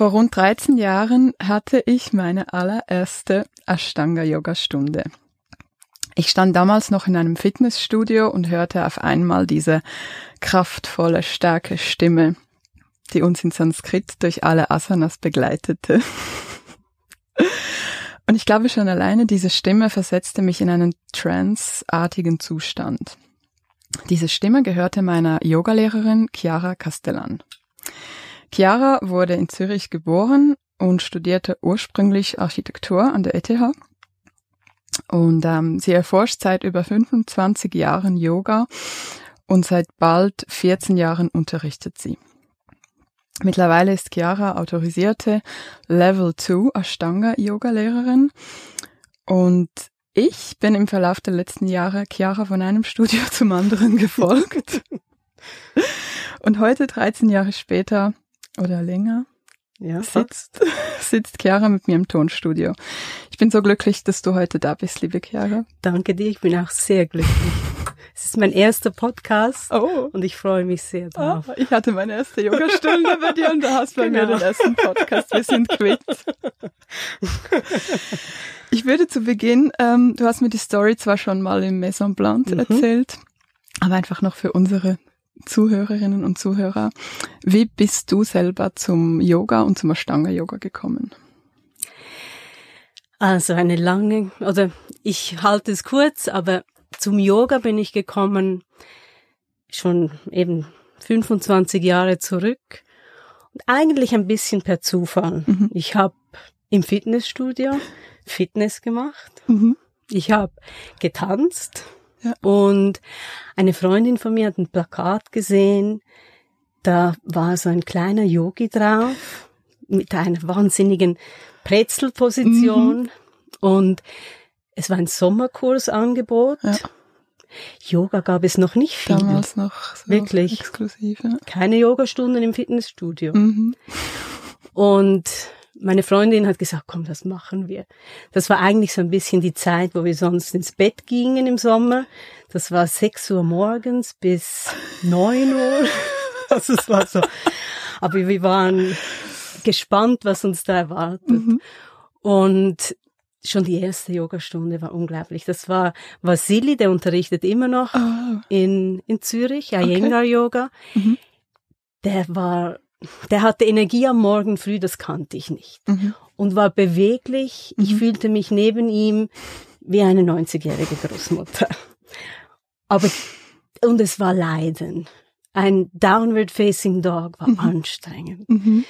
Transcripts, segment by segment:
Vor rund 13 Jahren hatte ich meine allererste Ashtanga-Yoga-Stunde. Ich stand damals noch in einem Fitnessstudio und hörte auf einmal diese kraftvolle, starke Stimme, die uns in Sanskrit durch alle Asanas begleitete. Und ich glaube schon alleine diese Stimme versetzte mich in einen trance-artigen Zustand. Diese Stimme gehörte meiner Yogalehrerin Chiara Castellan. Chiara wurde in Zürich geboren und studierte ursprünglich Architektur an der ETH. Und ähm, sie erforscht seit über 25 Jahren Yoga und seit bald 14 Jahren unterrichtet sie. Mittlerweile ist Chiara autorisierte Level 2 Ashtanga Yoga Lehrerin und ich bin im Verlauf der letzten Jahre Chiara von einem Studio zum anderen gefolgt. und heute, 13 Jahre später, oder länger ja, sitzt, sitzt Chiara mit mir im Tonstudio. Ich bin so glücklich, dass du heute da bist, liebe Chiara. Danke dir, ich bin auch sehr glücklich. Es ist mein erster Podcast oh. und ich freue mich sehr drauf. Oh, ich hatte meine erste Yogastunde bei dir und du hast bei genau. mir den ersten Podcast. Wir sind quitt. Ich würde zu Beginn, ähm, du hast mir die Story zwar schon mal im Maison Blanc mhm. erzählt, aber einfach noch für unsere Zuhörerinnen und Zuhörer, wie bist du selber zum Yoga und zum Ashtanga-Yoga gekommen? Also eine lange, oder ich halte es kurz, aber zum Yoga bin ich gekommen schon eben 25 Jahre zurück und eigentlich ein bisschen per Zufall. Mhm. Ich habe im Fitnessstudio Fitness gemacht. Mhm. Ich habe getanzt ja. Und eine Freundin von mir hat ein Plakat gesehen, da war so ein kleiner Yogi drauf mit einer wahnsinnigen Brezelposition mhm. und es war ein Sommerkursangebot. Ja. Yoga gab es noch nicht viel. Damals noch so wirklich exklusiv. Ja. Keine Yogastunden im Fitnessstudio. Mhm. Und meine Freundin hat gesagt, komm, das machen wir. Das war eigentlich so ein bisschen die Zeit, wo wir sonst ins Bett gingen im Sommer. Das war sechs Uhr morgens bis neun Uhr. Also es war so. Aber wir waren gespannt, was uns da erwartet. Mhm. Und schon die erste Yogastunde war unglaublich. Das war Vasili, der unterrichtet immer noch oh. in, in Zürich, Iyengar okay. Yoga. Mhm. Der war der hatte Energie am Morgen früh, das kannte ich nicht. Mhm. Und war beweglich. Ich mhm. fühlte mich neben ihm wie eine 90-jährige Großmutter. Aber, und es war Leiden. Ein Downward Facing Dog war mhm. anstrengend. Mhm.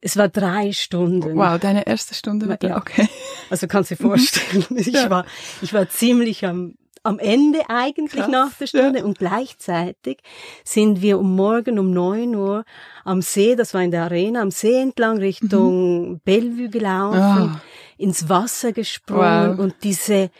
Es war drei Stunden. Wow, deine erste Stunde? Ja, okay. Also kannst du dir vorstellen, ich ja. war, ich war ziemlich am am Ende eigentlich Krass, nach der Stunde ja. und gleichzeitig sind wir um morgen um neun Uhr am See, das war in der Arena, am See entlang Richtung mhm. Bellevue gelaufen, oh. ins Wasser gesprungen wow. und diese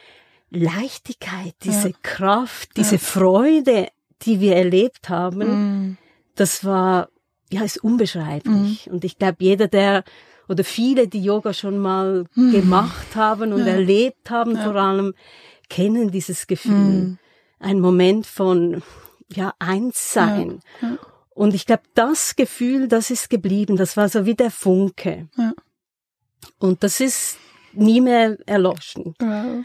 Leichtigkeit, diese ja. Kraft, diese ja. Freude, die wir erlebt haben, mm. das war, ja, ist unbeschreiblich. Mm. Und ich glaube, jeder, der oder viele, die Yoga schon mal mm. gemacht haben und erlebt haben, vor allem, kennen dieses Gefühl. Mm. Ein Moment von, ja, Einssein. Ja. Und ich glaube, das Gefühl, das ist geblieben. Das war so wie der Funke. Und das ist nie mehr erloschen. Wow.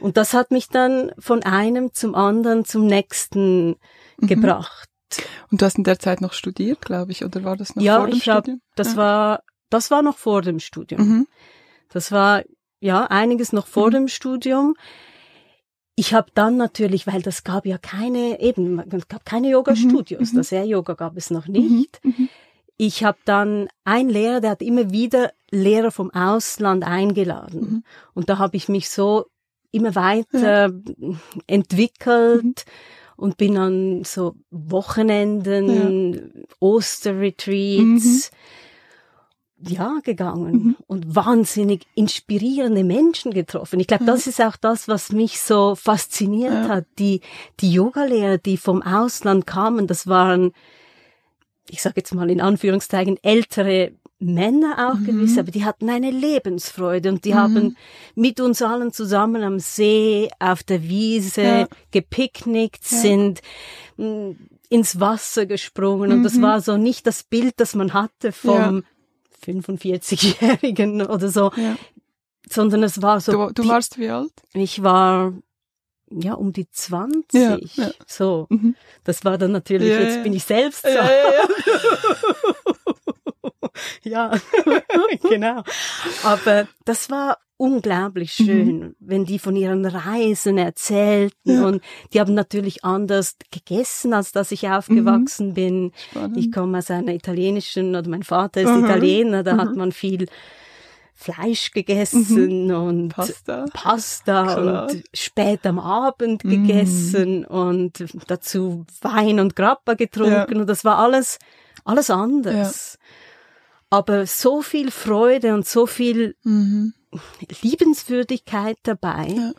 Und das hat mich dann von einem zum anderen zum nächsten mhm. gebracht. Und du hast in der Zeit noch studiert, glaube ich, oder war das noch ja, vor dem ich hab, Das ja. war, das war noch vor dem Studium. Mhm. Das war ja einiges noch vor mhm. dem Studium. Ich habe dann natürlich, weil das gab ja keine, eben, es gab keine Yoga-Studios, mhm. das Air-Yoga gab es noch nicht. Mhm. Mhm. Ich habe dann ein Lehrer, der hat immer wieder Lehrer vom Ausland eingeladen. Mhm. Und da habe ich mich so immer weiter ja. entwickelt mhm. und bin an so Wochenenden, ja. Osterretreats, mhm. Ja, gegangen mhm. und wahnsinnig inspirierende Menschen getroffen. Ich glaube, das ist auch das, was mich so fasziniert ja. hat. Die, die Yogalehrer, die vom Ausland kamen, das waren, ich sage jetzt mal in Anführungszeichen, ältere Männer auch mhm. gewiss, aber die hatten eine Lebensfreude und die mhm. haben mit uns allen zusammen am See, auf der Wiese ja. gepicknickt, ja. sind mm, ins Wasser gesprungen mhm. und das mhm. war so nicht das Bild, das man hatte vom ja. 45-Jährigen oder so, sondern es war so. Du, du warst wie alt? Ich war ja, um die 20. Ja, ja. So. Mhm. Das war dann natürlich, ja, jetzt bin ich selbst so. ja, genau. Aber das war unglaublich mhm. schön, mhm. wenn die von ihren Reisen erzählten ja. und die haben natürlich anders gegessen, als dass ich aufgewachsen mhm. bin. Spannend. Ich komme aus einer italienischen, oder mein Vater ist mhm. Italiener, da hat man viel Fleisch gegessen mhm. und Pasta, Pasta und spät am Abend mhm. gegessen und dazu Wein und Grappa getrunken ja. und das war alles alles anders. Ja aber so viel Freude und so viel mhm. Liebenswürdigkeit dabei. Ja.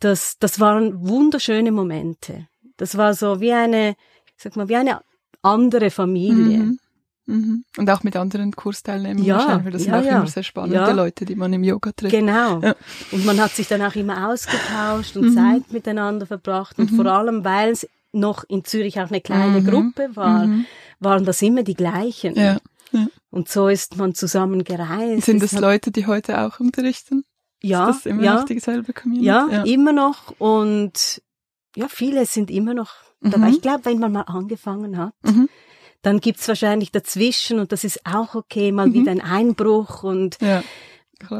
Das, das waren wunderschöne Momente. Das war so wie eine, sag mal, wie eine andere Familie. Mhm. Mhm. Und auch mit anderen Kursteilnehmern ja, wahrscheinlich, das ja, sind auch ja. immer sehr spannende ja. Leute, die man im Yoga trifft. Genau. Ja. Und man hat sich dann auch immer ausgetauscht und mhm. Zeit miteinander verbracht. Und mhm. vor allem, weil es noch in Zürich auch eine kleine mhm. Gruppe war, mhm. waren das immer die gleichen. Ja. Und so ist man zusammen gereist. Sind das Leute, die heute auch unterrichten? Ja, ist das immer ja, noch dieselbe Community? Ja, ja, immer noch. Und ja, viele sind immer noch mhm. dabei. Ich glaube, wenn man mal angefangen hat, mhm. dann gibt's wahrscheinlich dazwischen, und das ist auch okay, mal mhm. wieder ein Einbruch und ja,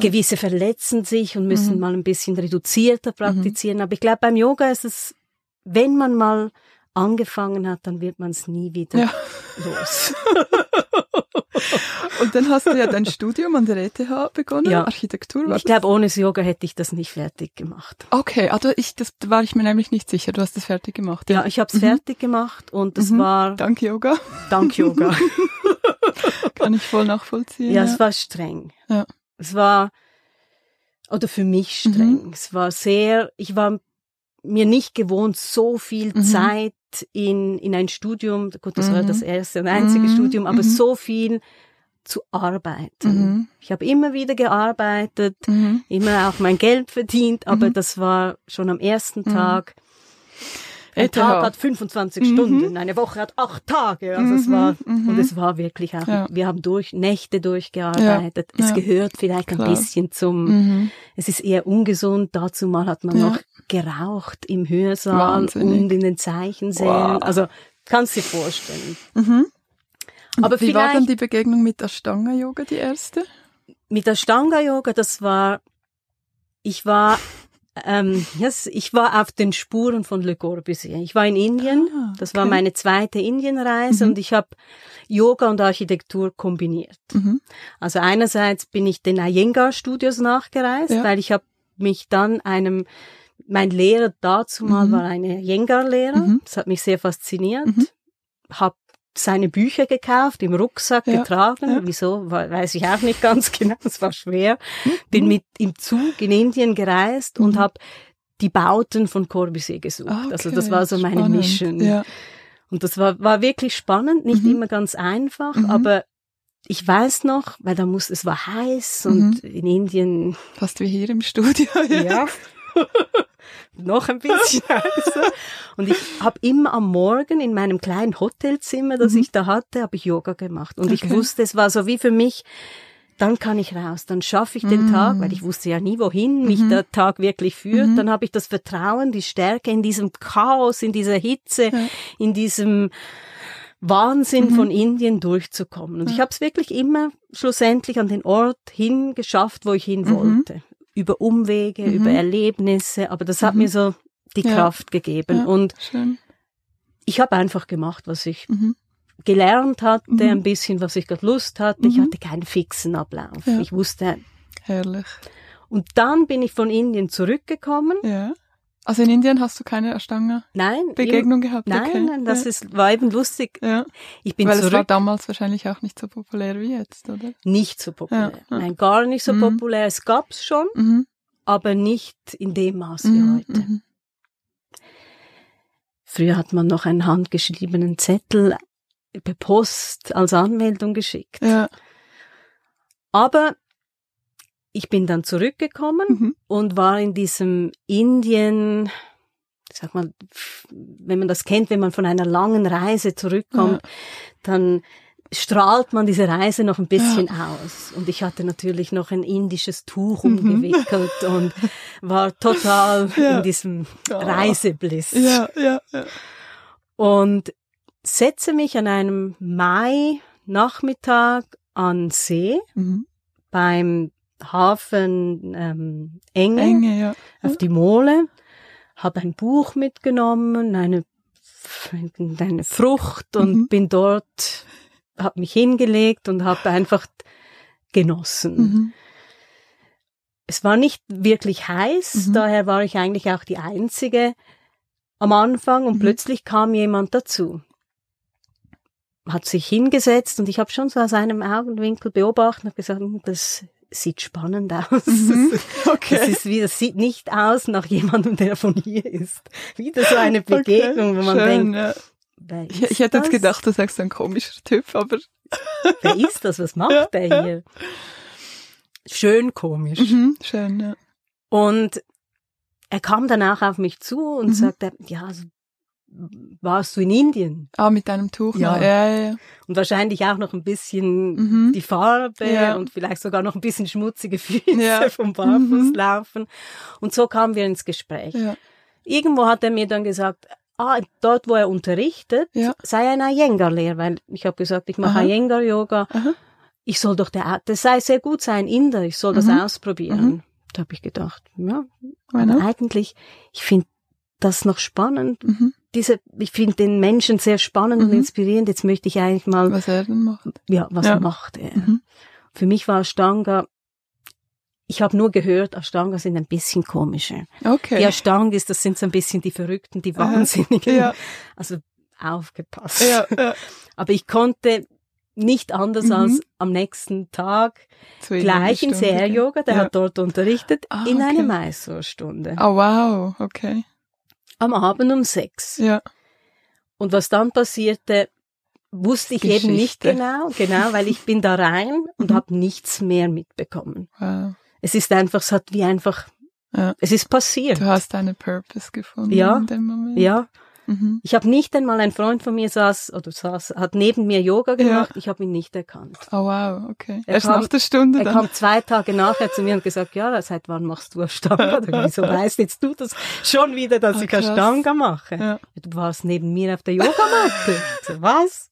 gewisse verletzen sich und müssen mhm. mal ein bisschen reduzierter mhm. praktizieren. Aber ich glaube, beim Yoga ist es, wenn man mal angefangen hat, dann wird man es nie wieder ja. los. Und dann hast du ja dein Studium an der ETH begonnen, ja. Architektur. ich glaube, ohne das Yoga hätte ich das nicht fertig gemacht. Okay, also ich, das war ich mir nämlich nicht sicher. Du hast das fertig gemacht. Ja, ich habe es mhm. fertig gemacht und es mhm. war dank Yoga. Dank Yoga. Kann ich voll nachvollziehen. Ja, ja, es war streng. Ja. Es war oder für mich streng. Mhm. Es war sehr. Ich war mir nicht gewohnt, so viel mhm. In, in ein Studium, gut, das mhm. war das erste und einzige mhm. Studium, aber mhm. so viel zu arbeiten. Mhm. Ich habe immer wieder gearbeitet, mhm. immer auch mein Geld verdient, aber das war schon am ersten Tag ein Tag hat 25 mhm. Stunden, eine Woche hat acht Tage. Also mhm. es war, mhm. und es war wirklich auch, ja. wir haben durch, Nächte durchgearbeitet. Ja. Es gehört vielleicht Klar. ein bisschen zum, mhm. es ist eher ungesund. Dazu mal hat man noch geraucht im Hörsaal Wahnsinnig. und in den Zeichensälen. Wow. Also, kannst dir vorstellen. Mhm. Aber Wie war dann die Begegnung mit Ashtanga-Yoga die erste? Mit Ashtanga-Yoga, das war, ich war ähm, yes, ich war auf den Spuren von Le Corbusier. Ich war in Indien. Ah, okay. Das war meine zweite Indienreise mhm. und ich habe Yoga und Architektur kombiniert. Mhm. Also einerseits bin ich den Iyengar Studios nachgereist, ja. weil ich habe mich dann einem mein Lehrer dazu mal mhm. war ein Iyengar-Lehrer. Mhm. Das hat mich sehr fasziniert. Mhm. Seine Bücher gekauft, im Rucksack ja, getragen. Ja. Wieso, weiß ich auch nicht ganz genau. Es war schwer. Mhm. Bin mit im Zug in Indien gereist mhm. und habe die Bauten von Corbusier gesucht. Okay, also das war so meine spannend. Mission. Ja. Und das war, war wirklich spannend, nicht Mhm. immer ganz einfach, Mhm. aber ich weiß noch, weil da muss, es war heiß und Mhm. in Indien, Fast wie hier im Studio. ja, noch ein bisschen heißer. Und ich habe immer am Morgen in meinem kleinen Hotelzimmer, das Mhm. ich da hatte, habe ich Yoga gemacht. Und ich Okay. wusste, es war so wie für mich, dann kann ich raus, dann schaffe ich den Mhm. Tag, weil ich wusste ja nie, wohin mich Mhm. der Tag wirklich führt. Mhm. Dann habe ich das Vertrauen, die Stärke in diesem Chaos, in dieser Hitze, Ja. in diesem Wahnsinn Mhm. von Indien durchzukommen. Und ich Ja. habe es wirklich immer schlussendlich an den Ort hingeschafft, wo ich hin Mhm. Über Umwege, Mhm. über Erlebnisse, aber das hat Mhm. mir so die Ja. Kraft gegeben. Ja. Und Schön. ich habe einfach gemacht, was ich Mhm. gelernt hatte, Mhm. ein bisschen, was ich gerade Lust hatte. Ich Mhm. hatte keinen fixen Ablauf. Ja. Ich wusste. Herrlich. Und dann bin ich von Indien zurückgekommen. Ja. Also in Indien hast du keine Ashtanga-Begegnung Nein, im- gehabt? nein, okay. nein, das ja. ist, war eben lustig. Ja. Ich bin Weil es war zurück, damals wahrscheinlich auch nicht so populär wie jetzt, oder? nicht so populär. Ja, ja. Nein, gar nicht so Mhm. populär. Es gab's schon, Mhm. aber nicht in dem Maß wie Mhm. heute. Mhm. Früher hat man noch einen handgeschriebenen Zettel per Post als Anmeldung geschickt. Ja. Aber ich bin dann zurückgekommen Mhm. und war in diesem Indien, sag mal, wenn man das kennt, wenn man von einer langen Reise zurückkommt, dann strahlt man diese Reise noch ein bisschen aus. Und ich hatte natürlich noch ein indisches Tuch Mhm. umgewickelt und war total Ja. in diesem Ja. Reisebliss. Ja, ja, ja. Und setze mich an einem Mai-Nachmittag an See Mhm. beim Hafen ähm, Enge, Enge, ja. auf die Mole, habe ein Buch mitgenommen, eine, eine Frucht und Mhm. bin dort, habe mich hingelegt und habe einfach genossen. Mhm. Es war nicht wirklich heiß, Mhm. daher war ich eigentlich auch die Einzige am Anfang und Mhm. plötzlich kam jemand dazu. Hat sich hingesetzt und ich habe schon so aus einem Augenwinkel beobachtet und gesagt, "Hm, das sieht spannend aus. Mhm. Okay. ist wie, das sieht nicht aus nach jemandem, der von hier ist. Wieder so eine Begegnung, wo man Schön, denkt, ja. Ich, ich hätte jetzt gedacht, du sagst ein komischer Typ, aber Wer ist das? Was macht Ja, der hier? Schön komisch. mhm, schön, ja. Und er kam danach auf mich zu und Mhm. sagte, ja, also, warst du in Indien? Ah, mit deinem Tuch. Ja. ja, ja, ja. Und wahrscheinlich auch noch ein bisschen Mhm. die Farbe Ja. und vielleicht sogar noch ein bisschen schmutzige Füße Ja. vom Mhm. Barfußlaufen. Und so kamen wir ins Gespräch. ja. Irgendwo hat er mir dann gesagt, ah, dort, wo er unterrichtet, sei ein Iyengar-Lehrer, weil ich habe gesagt, ich mache. Iyengar-Yoga. Aha. Ich soll doch der, das sei sehr gut sein, Inder, ich soll das Mhm. ausprobieren. Mhm. Da habe ich gedacht, ja, aber eigentlich, ich finde das noch spannend. Mhm. Diese, ich finde den Menschen sehr spannend und Mhm. inspirierend. Jetzt möchte ich eigentlich mal, Was er denn macht. ja, was Ja. macht er? Mhm. Für mich war Ashtanga, ich habe nur gehört, Ashtanga sind ein bisschen komische. Okay. Die Ashtangis, das sind so ein bisschen die Verrückten, die. Wahnsinnigen. Ja. Also aufgepasst. ja, ja. Aber ich konnte nicht anders Mhm. als am nächsten Tag Zu gleich in eine. Seher-Yoga, der ja. hat dort unterrichtet, Ah, in eine okay. Mysore-Stunde. Oh, wow, okay. Am Abend um sechs. Ja. Und was dann passierte, wusste ich eben nicht Geschichte. genau, genau, weil ich bin da rein und Mhm. habe nichts mehr mitbekommen. Wow. Es ist einfach, es hat wie einfach, Ja. es ist passiert. Du hast deine Purpose gefunden Ja. in dem Moment. Ja, Mhm. ich habe nicht einmal ein Freund von mir saß oder saß, hat neben mir Yoga gemacht. Ich habe ihn nicht erkannt. Oh, wow, okay. Er Erst kam- nach der Stunde Er dann. kam zwei Tage nachher zu mir und gesagt, ja, seit wann machst du Ashtanga? Wieso weißt jetzt du das schon wieder, dass Ah, ich krass. Ashtanga mache? Ja. Du warst neben mir auf der Yogamatte. So, was?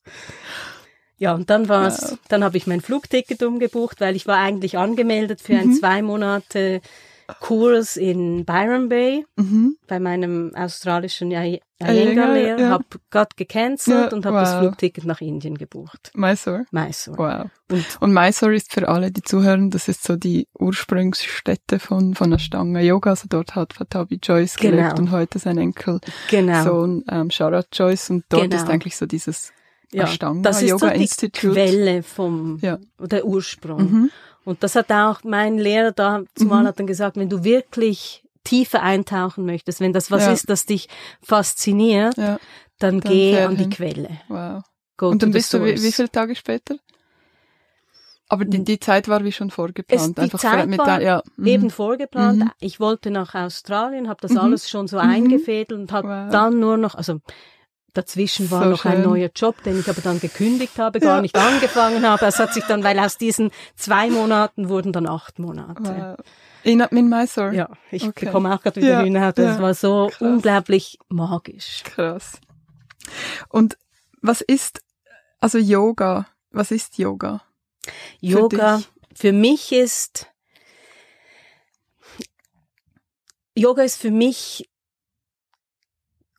Ja, und dann war's, Wow. dann habe ich mein Flugticket umgebucht, weil ich war eigentlich angemeldet für Mhm. zwei Monate Kurs in Byron Bay Mhm. bei meinem australischen Iyengar, Iyengar-Lehrer, ja. habe gerade gecancelt Ja, und habe das wow. Flugticket nach Indien gebucht. Mysore. Mysore. Wow. Und Und Mysore ist für alle, die zuhören, das ist so die Ursprungsstätte von, von Ashtanga Yoga. Also dort hat Fatabi Joyce Genau. gelebt und heute sein Enkel genau. Sohn ähm, Sharat Joyce. Und dort Genau. ist eigentlich so dieses ja, Ashtanga das ist Yoga so die Institute. Quelle vom, Ja. der Ursprung. Mhm. Und das hat auch mein Lehrer da zumal Mhm. hat dann gesagt, wenn du wirklich tiefer eintauchen möchtest, wenn das was ja. ist, das dich fasziniert, ja. dann, dann geh an die Quelle. Wow. Go Und dann bist du wie, wie viele Tage später? Aber die, die Zeit war wie schon vorgeplant. Es, die Einfach Zeit mit war ja. Mhm. eben vorgeplant. Mhm. Ich wollte nach Australien, habe das mhm. alles schon so mhm. eingefädelt und habe wow. dann nur noch, also Dazwischen war so noch schön. ein neuer Job, den ich aber dann gekündigt habe, gar ja. nicht angefangen habe. Es hat sich dann, weil aus diesen zwei Monaten wurden dann acht Monate. Wow. In, in Mysore? Ja, ich okay. bekomme auch gerade wieder ja. Hühnerhaut. Das ja. war so Krass. unglaublich magisch. Krass. Und was ist, also Yoga, was ist Yoga? Yoga für, für mich ist, Yoga ist für mich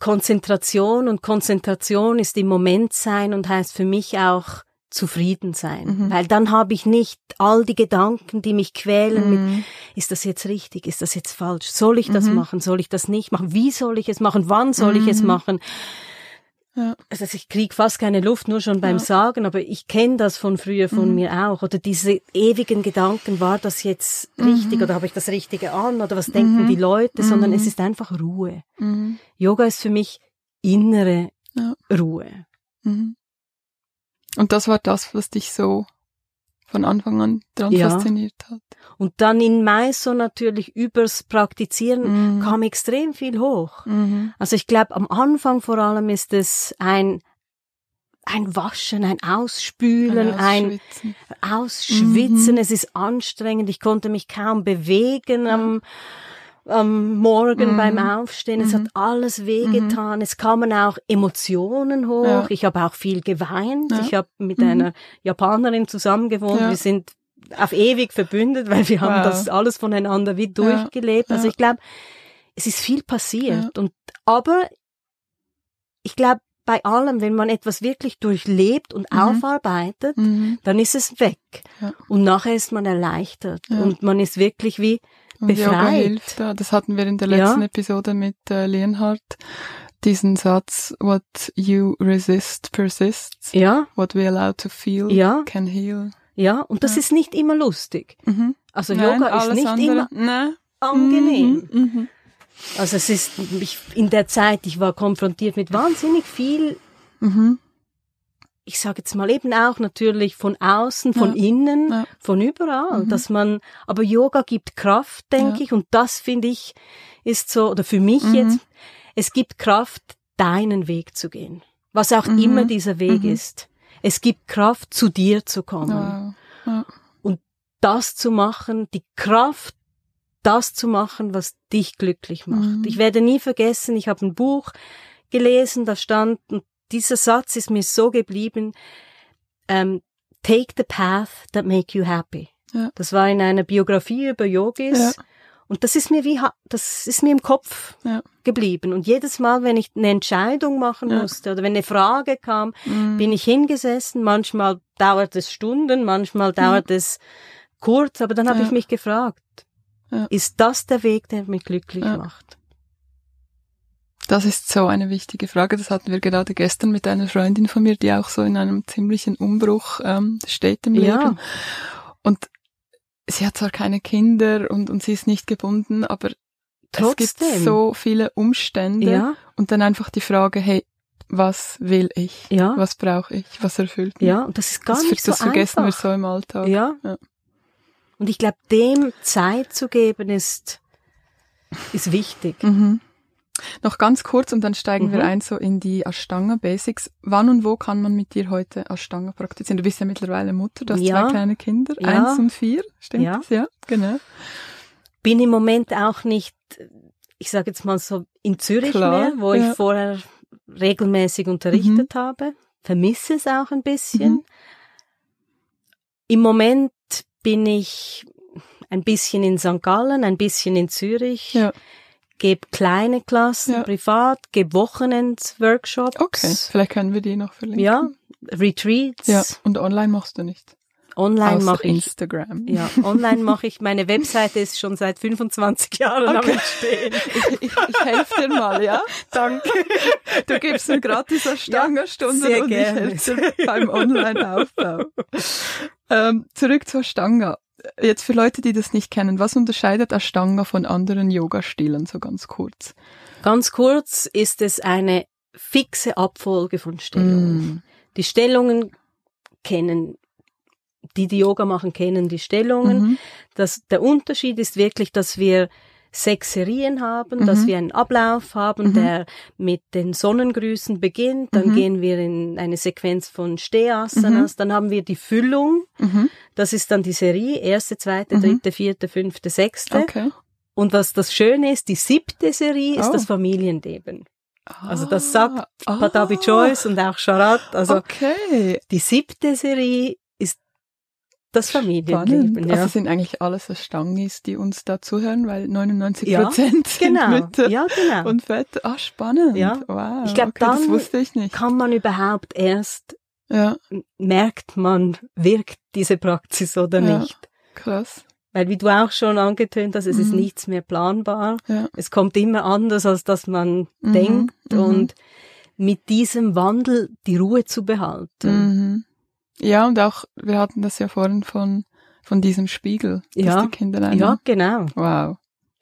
Konzentration und Konzentration ist im Moment sein und heißt für mich auch zufrieden sein, mhm. weil dann habe ich nicht all die Gedanken, die mich quälen mhm. mit, ist das jetzt richtig, ist das jetzt falsch, soll ich das mhm. machen, soll ich das nicht machen, wie soll ich es machen, wann soll ich es mhm. machen, ja. Also ich krieg fast keine Luft, nur schon beim ja. Sagen, aber ich kenne das von früher von mhm. mir auch. Oder diese ewigen Gedanken, war das jetzt richtig mhm. oder habe ich das Richtige an oder was denken mhm. die Leute, sondern es mhm. ist einfach Ruhe. Mhm. Yoga ist für mich innere ja. Ruhe. Mhm. Und das war das, was dich so von Anfang an dran ja. fasziniert hat. Und dann in Maiso natürlich übers Praktizieren mhm. kam extrem viel hoch. Mhm. Also ich glaube, am Anfang vor allem ist es ein ein Waschen, ein Ausspülen, ein Ausschwitzen. Ein Ausschwitzen. Mhm. Es ist anstrengend. Ich konnte mich kaum bewegen ja. Am Morgen mhm. beim Aufstehen. Es mhm. hat alles wehgetan. Mhm. Es kamen auch Emotionen hoch. Ja. Ich habe auch viel geweint. Ja. Ich habe mit mhm. einer Japanerin zusammengewohnt. Ja. Wir sind auf ewig verbündet, weil wir haben das alles voneinander wie durchgelebt. Also ich glaube, es ist viel passiert. Und aber ich glaube, bei allem, wenn man etwas wirklich durchlebt und mhm. aufarbeitet, mhm. dann ist es weg. Ja. Und nachher ist man erleichtert. Ja. Und man ist wirklich wie befreit. Yoga hilft da. Das hatten wir in der letzten ja. Episode mit äh, Leonhard. Diesen Satz, what you resist persists. Ja. What we allow to feel ja. can heal. Ja, und das ja. ist nicht immer lustig. Mhm. Also Nein, Yoga ist nicht andere. immer Nein. angenehm. Mhm. Mhm. Also es ist, ich, in der Zeit, ich war konfrontiert mit wahnsinnig viel mhm ich sage jetzt mal eben auch natürlich von außen, von ja. innen, ja. von überall, mhm. dass man, aber Yoga gibt Kraft, denke ja. ich, und das finde ich ist so, oder für mich mhm. jetzt, es gibt Kraft, deinen Weg zu gehen, was auch mhm. immer dieser Weg mhm. ist. Es gibt Kraft, zu dir zu kommen. Und das zu machen, die Kraft, das zu machen, was dich glücklich macht. Mhm. Ich werde nie vergessen, ich habe ein Buch gelesen, da stand, und dieser Satz ist mir so geblieben. Ähm, Take the path that make you happy. Ja. Das war in einer Biografie über Yogis. Ja. Und das ist mir wie, das ist mir im Kopf ja. geblieben. Und jedes Mal, wenn ich eine Entscheidung machen ja. musste oder wenn eine Frage kam, mhm. bin ich hingesessen. Manchmal dauert es Stunden, manchmal dauert mhm. es kurz, aber dann habe ich mich gefragt, ist das der Weg, der mich glücklich macht? Das ist so eine wichtige Frage. Das hatten wir gerade gestern mit einer Freundin von mir, die auch so in einem ziemlichen Umbruch ähm, steht im ja. Leben. Und sie hat zwar keine Kinder und, und sie ist nicht gebunden, aber Trotzdem. es gibt so viele Umstände ja. und dann einfach die Frage, hey, was will ich? Ja. Was brauche ich? Was erfüllt mich? Ja, und das ist gar das, nicht so Das vergessen einfach. wir so im Alltag. Ja. ja. Und ich glaube, dem Zeit zu geben ist, ist wichtig. Mhm. Noch ganz kurz und dann steigen mhm. wir ein so in die Ashtanga Basics. Wann und wo kann man mit dir heute Ashtanga praktizieren? Du bist ja mittlerweile Mutter, du hast ja. zwei kleine Kinder, ja. eins und vier, stimmt ja. das? Ja, genau. Bin im Moment auch nicht, ich sage jetzt mal so in Zürich Klar, mehr, wo ich vorher regelmäßig unterrichtet mhm. habe. Vermisse es auch ein bisschen. Mhm. Im Moment bin ich ein bisschen in St. Gallen, ein bisschen in Zürich. Ja gebe kleine Klassen ja. privat, gebe Wochenends-Workshops. Okay, vielleicht können wir die noch verlinken. Ja, Retreats. Ja, und online machst du nicht. Online mache ich Instagram. Ja, online mache ich. Meine Webseite ist schon seit 25 Jahren okay. am Entstehen. Ich, ich, ich helfe dir mal, ja? Danke. Du gibst mir gratis eine Stangerstunde ja, und gerne. ich helfe dir beim Online-Aufbau. Ähm, zurück zur Stange. Jetzt für Leute, die das nicht kennen, was unterscheidet Ashtanga von anderen Yoga-Stilen, so ganz kurz? Ganz kurz ist es eine fixe Abfolge von Stellungen. Mm. Die Stellungen kennen die, die Yoga machen, kennen die Stellungen. Mhm. Das, der Unterschied ist wirklich, dass wir sechs Serien haben, mhm. dass wir einen Ablauf haben, mhm. der mit den Sonnengrüßen beginnt, dann mhm. gehen wir in eine Sequenz von Stehasanas, mhm. dann haben wir die Füllung, mhm. das ist dann die Serie, erste, zweite, dritte, vierte, fünfte, sechste. Okay. Und was das Schöne ist, die siebte Serie ist oh. das Familienleben. Also das sagt ah, Patabi Joyce und auch Sharat. Also okay. die siebte Serie das Familienleben. Ja. Also sind eigentlich alles Stangis, die uns da zuhören, weil 99 Prozent ja, genau. sind Mütter ja, genau. und Väter. Ah, spannend. Ja. Wow. Ich glaube, okay, dann das wusste ich nicht. kann man überhaupt erst ja. merkt man, wirkt diese Praxis oder ja. nicht. Krass. Weil wie du auch schon angetönt hast, es mhm. ist nichts mehr planbar. Ja. Es kommt immer anders, als dass man mhm. denkt. Mhm. Und mit diesem Wandel die Ruhe zu behalten. Ja, und auch, wir hatten das ja vorhin von, von diesem Spiegel, ja. die Kinder einen, Ja, genau. Wow.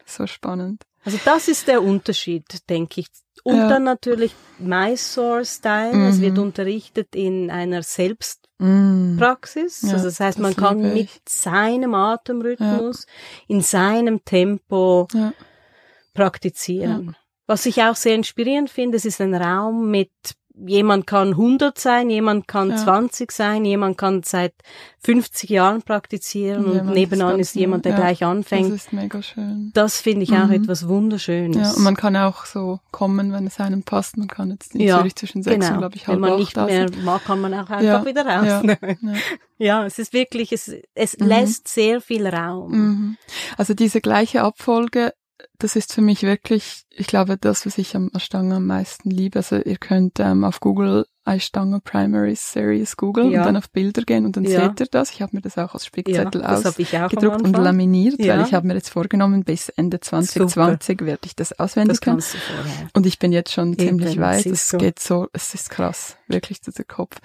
So spannend. Also das ist der Unterschied, denke ich. Und ja. dann natürlich Mysore-Style. Mhm. Es wird mhm. unterrichtet in einer Selbstpraxis. Mhm. Ja, also das heißt, man kann mit seinem Atemrhythmus, ja. in seinem Tempo praktizieren. Was ich auch sehr inspirierend finde, es ist ein Raum mit jemand kann 100 sein, jemand kann ja. 20 sein, jemand kann seit 50 Jahren praktizieren und, und nebenan ist jemand, der ja, gleich anfängt. Das ist mega schön. Das finde ich mhm. auch etwas Wunderschönes. Ja, und man kann auch so kommen, wenn es einem passt. Man kann jetzt nicht ja, Zürich zwischen sechs genau. und, glaube ich, halb Wenn man nicht mehr mag, kann man auch einfach ja, wieder rausnehmen. Ja, ja. es ist wirklich, es, es mhm. lässt sehr viel Raum. Mhm. Also diese gleiche Abfolge das ist für mich wirklich, ich glaube, das, was ich am Ashtanga am meisten liebe. Also ihr könnt ähm, auf Google Ashtanga Primary Series googeln ja. und dann auf Bilder gehen und dann ja. seht ihr das. Ich habe mir das auch als Spickzettel ja, ausgedruckt und laminiert, ja. weil ich habe mir jetzt vorgenommen, bis Ende 2020 Super. werde ich das auswendig können. Und ich bin jetzt schon Eben, ziemlich weit. Es geht so, es ist krass, wirklich zu der Kopf.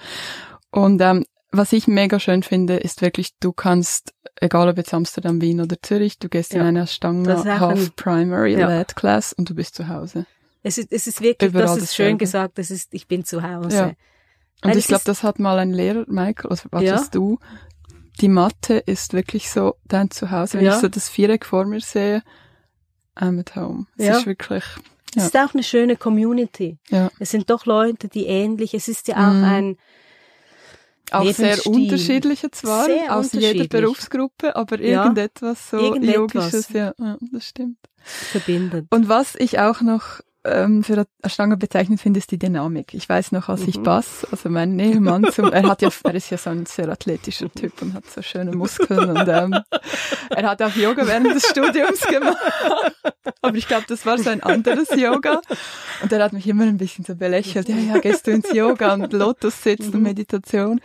Und ähm, was ich mega schön finde, ist wirklich, du kannst, egal ob jetzt Amsterdam, Wien oder Zürich, du gehst ja. in eine Stange Half Primary ja. Led Class und du bist zu Hause. Es ist, es ist wirklich, Überall das ist dasselbe. schön gesagt, das ist, ich bin zu Hause. Ja. Und Weil ich glaube, das hat mal ein Lehrer, Michael, was warst ja. du? Die Mathe ist wirklich so dein Zuhause. Wenn ich so das Viereck vor mir sehe, I'm at home. Es ist wirklich. Es ist auch eine schöne Community. Ja. Es sind doch Leute, die ähnlich, es ist ja auch mhm. ein, auch sehr unterschiedliche zwar, sehr aus jeder Berufsgruppe, aber ja, irgendetwas so irgendetwas. Yogisches, ja, ja, das stimmt. Verbindet. Und was ich auch noch ähm, für eine Stange bezeichnet finde, ist die Dynamik. Ich weiß noch, als mhm. ich Bass, also mein Nebenmann, zum, er hat ja, er ist ja so ein sehr athletischer Typ und hat so schöne Muskeln und ähm, er hat auch Yoga während des Studiums gemacht. Aber ich glaube, das war so ein anderes Yoga. Und er hat mich immer ein bisschen so belächelt. Ja, ja, gehst du ins Yoga und Lotus sitzt mhm. und Meditation.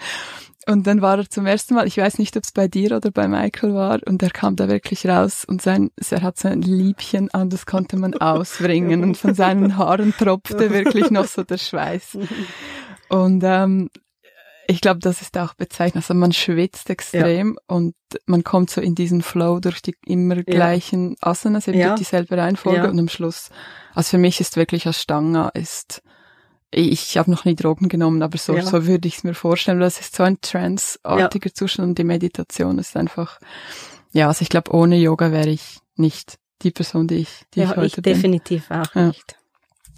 Und dann war er zum ersten Mal, ich weiß nicht, ob es bei dir oder bei Michael war, und er kam da wirklich raus und sein, er hat so ein Liebchen an, das konnte man ausbringen und von seinen Haaren tropfte wirklich noch so der Schweiß. Und ähm, ich glaube, das ist auch bezeichnend. Also man schwitzt extrem ja. und man kommt so in diesen Flow durch die immer gleichen Asanas, eben ja. durch dieselbe Reihenfolge ja. und am Schluss, also für mich ist wirklich Ashtanga ist ich habe noch nie Drogen genommen, aber so, so würde ich es mir vorstellen. Das ist so ein transartiger ja. Zustand und die Meditation ist einfach, ja, also ich glaube, ohne Yoga wäre ich nicht die Person, die ich, die ja, ich heute ich bin. definitiv auch nicht.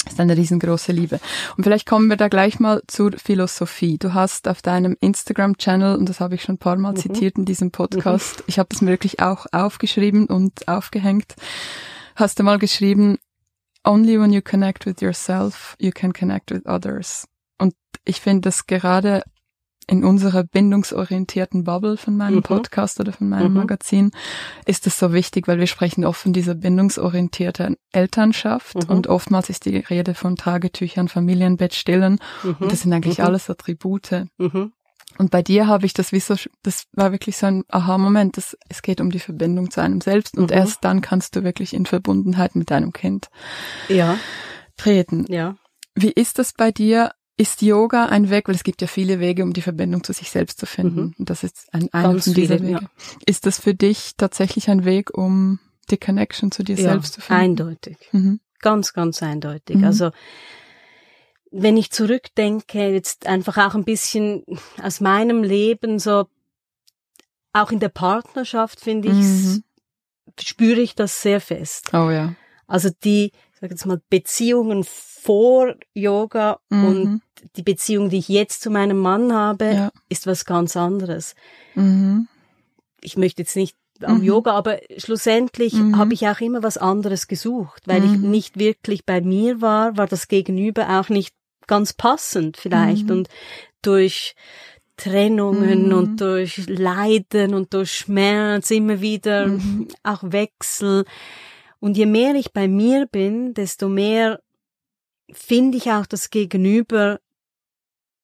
Das ist eine riesengroße Liebe. Und vielleicht kommen wir da gleich mal zur Philosophie. Du hast auf deinem Instagram-Channel, und das habe ich schon ein paar Mal mhm. zitiert in diesem Podcast, mhm. ich habe das mir wirklich auch aufgeschrieben und aufgehängt, hast du mal geschrieben, only when you connect with yourself, you can connect with others. Und ich finde dass gerade in unserer bindungsorientierten Bubble von meinem mhm. Podcast oder von meinem mhm. Magazin ist es so wichtig, weil wir sprechen oft von dieser bindungsorientierten Elternschaft mhm. und oftmals ist die Rede von Tragetüchern, Familienbettstillen und das sind eigentlich mhm. alles Attribute. Mhm. Und bei dir habe ich das wie so, das war wirklich so ein Aha-Moment, dass es geht um die Verbindung zu einem selbst und mhm. erst dann kannst du wirklich in Verbundenheit mit deinem Kind ja. treten. Ja. Wie ist das bei dir? Ist Yoga ein Weg, weil es gibt ja viele Wege, um die Verbindung zu sich selbst zu finden. Mhm. Und das ist ein, einer von diesen Wegen. Ja. Ist das für dich tatsächlich ein Weg, um die Connection zu dir ja, selbst zu finden? Eindeutig. Mhm. Ganz, ganz eindeutig. Mhm. Also wenn ich zurückdenke, jetzt einfach auch ein bisschen aus meinem Leben, so auch in der Partnerschaft, finde ich, mhm. spüre ich das sehr fest. Oh ja. Also die, sag jetzt mal, Beziehungen vor Yoga mhm. und die Beziehung, die ich jetzt zu meinem Mann habe, ja. ist was ganz anderes. Mhm. Ich möchte jetzt nicht am mhm. Yoga, aber schlussendlich mhm. habe ich auch immer was anderes gesucht, weil ich mhm. nicht wirklich bei mir war, war das Gegenüber auch nicht ganz passend vielleicht mhm. und durch Trennungen und durch Leiden und durch Schmerz immer wieder auch Wechsel. Und je mehr ich bei mir bin, desto mehr finde ich auch das Gegenüber,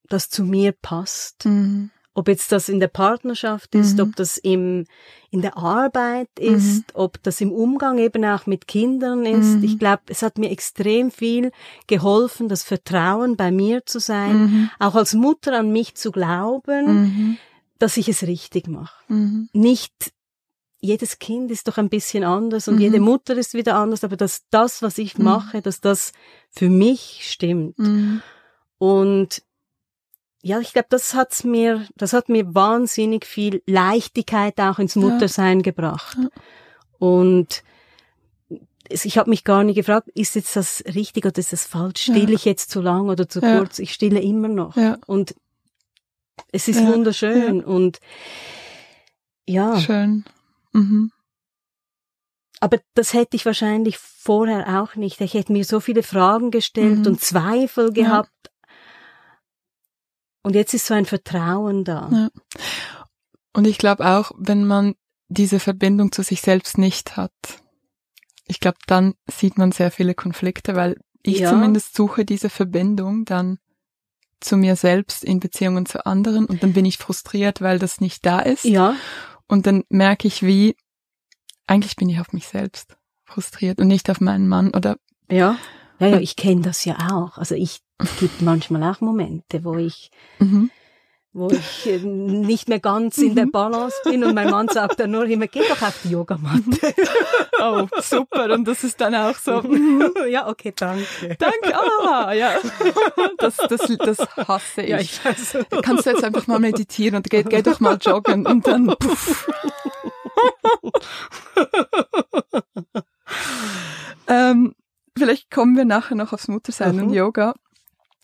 das zu mir passt. Mhm. Ob jetzt das in der Partnerschaft ist, mhm. ob das im, in der Arbeit ist, mhm. ob das im Umgang eben auch mit Kindern ist. Mhm. Ich glaube, es hat mir extrem viel geholfen, das Vertrauen bei mir zu sein, mhm. auch als Mutter an mich zu glauben, mhm. dass ich es richtig mache. Nicht jedes Kind ist doch ein bisschen anders und jede Mutter ist wieder anders, aber dass das, was ich mache, dass das für mich stimmt. Und ja, ich glaube, das hat's mir, das hat mir wahnsinnig viel Leichtigkeit auch ins Muttersein ja. gebracht. Ja. Und ich habe mich gar nicht gefragt, ist jetzt das richtig oder ist das falsch? Stille ja. ich jetzt zu lang oder zu kurz? Ich stille immer noch. Und es ist wunderschön und ja. Schön. Mhm. Aber das hätte ich wahrscheinlich vorher auch nicht. Ich hätte mir so viele Fragen gestellt mhm. und Zweifel gehabt und jetzt ist so ein Vertrauen da. Ja. Und ich glaube auch, wenn man diese Verbindung zu sich selbst nicht hat, ich glaube, dann sieht man sehr viele Konflikte, weil ich ja. zumindest suche diese Verbindung dann zu mir selbst in Beziehungen zu anderen und dann bin ich frustriert, weil das nicht da ist. Ja. Und dann merke ich, wie eigentlich bin ich auf mich selbst frustriert und nicht auf meinen Mann oder ja. Ja, ja, ich kenne das ja auch. Also ich gibt manchmal auch Momente, wo ich mhm. Wo ich äh, nicht mehr ganz in der mhm. Balance bin und mein Mann sagt dann nur immer, geh doch auf die Yogamatte. Oh, super. Und das ist dann auch so. ja, okay, danke. Danke, ah, ja. Das, das, das hasse ich. Ja, ich weiß. Kannst du jetzt einfach mal meditieren und geh, geh doch mal joggen und dann puff. ähm, Vielleicht kommen wir nachher noch aufs Muttersein mhm. und Yoga.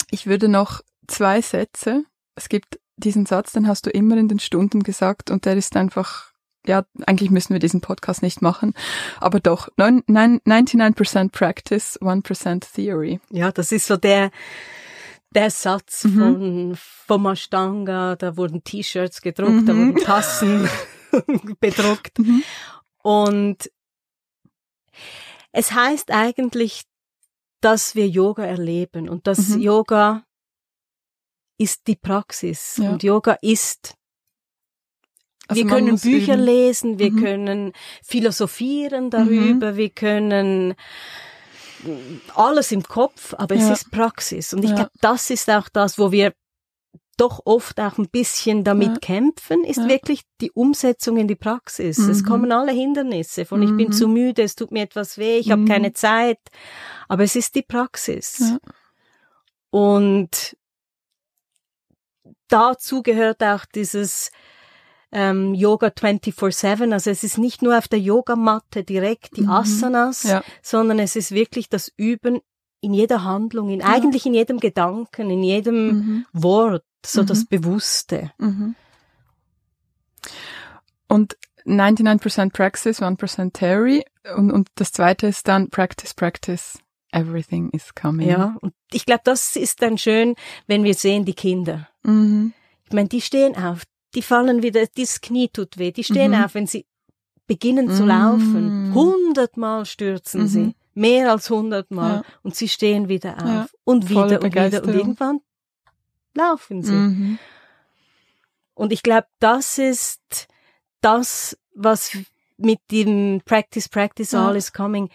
Ich würde noch zwei Sätze. Es gibt diesen Satz, den hast du immer in den Stunden gesagt und der ist einfach, ja, eigentlich müssen wir diesen Podcast nicht machen, aber doch, 99% Practice, 1% Theory. Ja, das ist so der, der Satz mhm. von, vom Ashtanga, da wurden T-Shirts gedruckt, mhm. da wurden Tassen bedruckt. Mhm. Und es heißt eigentlich, dass wir Yoga erleben und dass mhm. Yoga ist die Praxis ja. und Yoga ist also wir können Bücher üben. lesen, wir mhm. können philosophieren darüber, mhm. wir können alles im Kopf, aber ja. es ist Praxis. Und ich ja. glaube, das ist auch das, wo wir doch oft auch ein bisschen damit ja. kämpfen, ist ja. wirklich die Umsetzung in die Praxis. Mhm. Es kommen alle Hindernisse von ich bin mhm. zu müde, es tut mir etwas weh, ich mhm. habe keine Zeit, aber es ist die Praxis. Ja. Und dazu gehört auch dieses ähm, Yoga 24-7. Also es ist nicht nur auf der Yogamatte direkt die mhm. Asanas, sondern es ist wirklich das Üben in jeder Handlung, in eigentlich in jedem Gedanken, in jedem mhm. Wort so mhm. das Bewusste. Mhm. Und 99% Praxis, 1% Theory. Und, und das zweite ist dann Practice, Practice. Everything is coming. Ja, und ich glaube, das ist dann schön, wenn wir sehen, die Kinder. Mhm. Ich meine, die stehen auf, die fallen wieder, das Knie tut weh, die stehen mhm. auf, wenn sie beginnen zu laufen. Mhm. Hundertmal stürzen mhm. sie, mehr als hundertmal, ja. und sie stehen wieder auf ja. und wieder und wieder und irgendwann laufen sie. Mhm. Und ich glaube, das ist das, was mit dem Practice, Practice, ja. all is coming,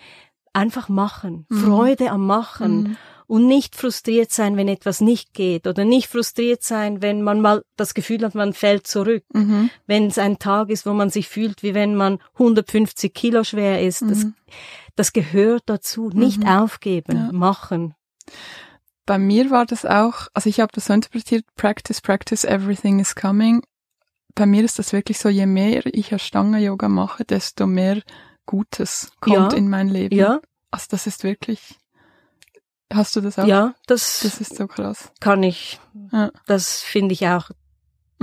einfach machen, mhm. Freude am Machen. Mhm. und nicht frustriert sein, wenn etwas nicht geht oder nicht frustriert sein, wenn man mal das Gefühl hat, man fällt zurück. Mhm. Wenn es ein Tag ist, wo man sich fühlt, wie wenn man 150 Kilo schwer ist. Mhm. Das, das gehört dazu. Nicht mhm. aufgeben, ja. machen. Bei mir war das auch, also ich habe das so interpretiert, practice, practice, everything is coming. Bei mir ist das wirklich so, je mehr ich Ashtanga-Yoga mache, desto mehr Gutes kommt ja. in mein Leben. Ja. Also das ist wirklich, hast du das auch? Ja, das, das ist so krass. Kann ich. Ja. Das finde ich auch.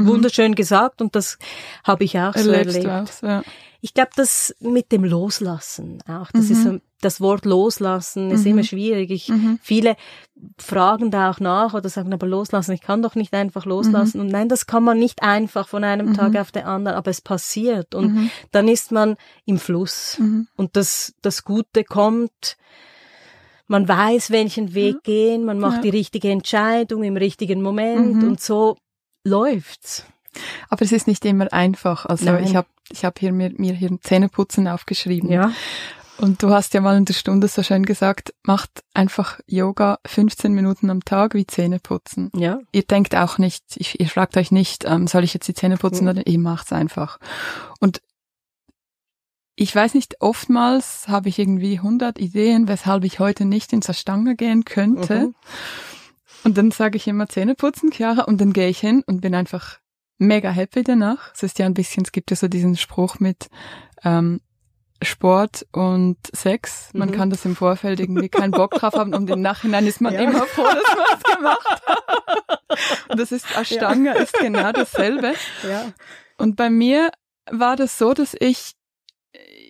Wunderschön gesagt und das habe ich auch Erlebst so erlebt. Auch, ja. Ich glaube, das mit dem Loslassen auch, das mhm. ist so, das Wort Loslassen ist mhm. immer schwierig. Ich, mhm. Viele fragen da auch nach oder sagen, aber loslassen, ich kann doch nicht einfach loslassen. Mhm. Und nein, das kann man nicht einfach von einem Tag mhm. auf den anderen, aber es passiert. Und mhm. dann ist man im Fluss. Und das, das Gute kommt, man weiß, welchen Weg gehen, man macht ja. die richtige Entscheidung im richtigen Moment und so läuft's. Aber es ist nicht immer einfach. Also Nein. ich habe ich hab hier mir, mir hier Zähneputzen aufgeschrieben. Ja. Und du hast ja mal in der Stunde so schön gesagt, macht einfach Yoga 15 Minuten am Tag wie Zähne putzen. Ja. Ihr denkt auch nicht, ich, ihr fragt euch nicht, ähm, soll ich jetzt die Zähne putzen mhm. oder ihr macht's einfach. Und ich weiß nicht, oftmals habe ich irgendwie 100 Ideen, weshalb ich heute nicht ins Stange gehen könnte. Mhm. Und dann sage ich immer Zähne putzen, Chiara, und dann gehe ich hin und bin einfach mega happy danach. Es ist ja ein bisschen, es gibt ja so diesen Spruch mit ähm, Sport und Sex. Man mhm. kann das im Vorfeld irgendwie keinen Bock drauf haben und im Nachhinein ist man ja. immer froh, dass man es gemacht hat. Und das ist, Ashtanga ja. ist genau dasselbe. Ja. Und bei mir war das so, dass ich,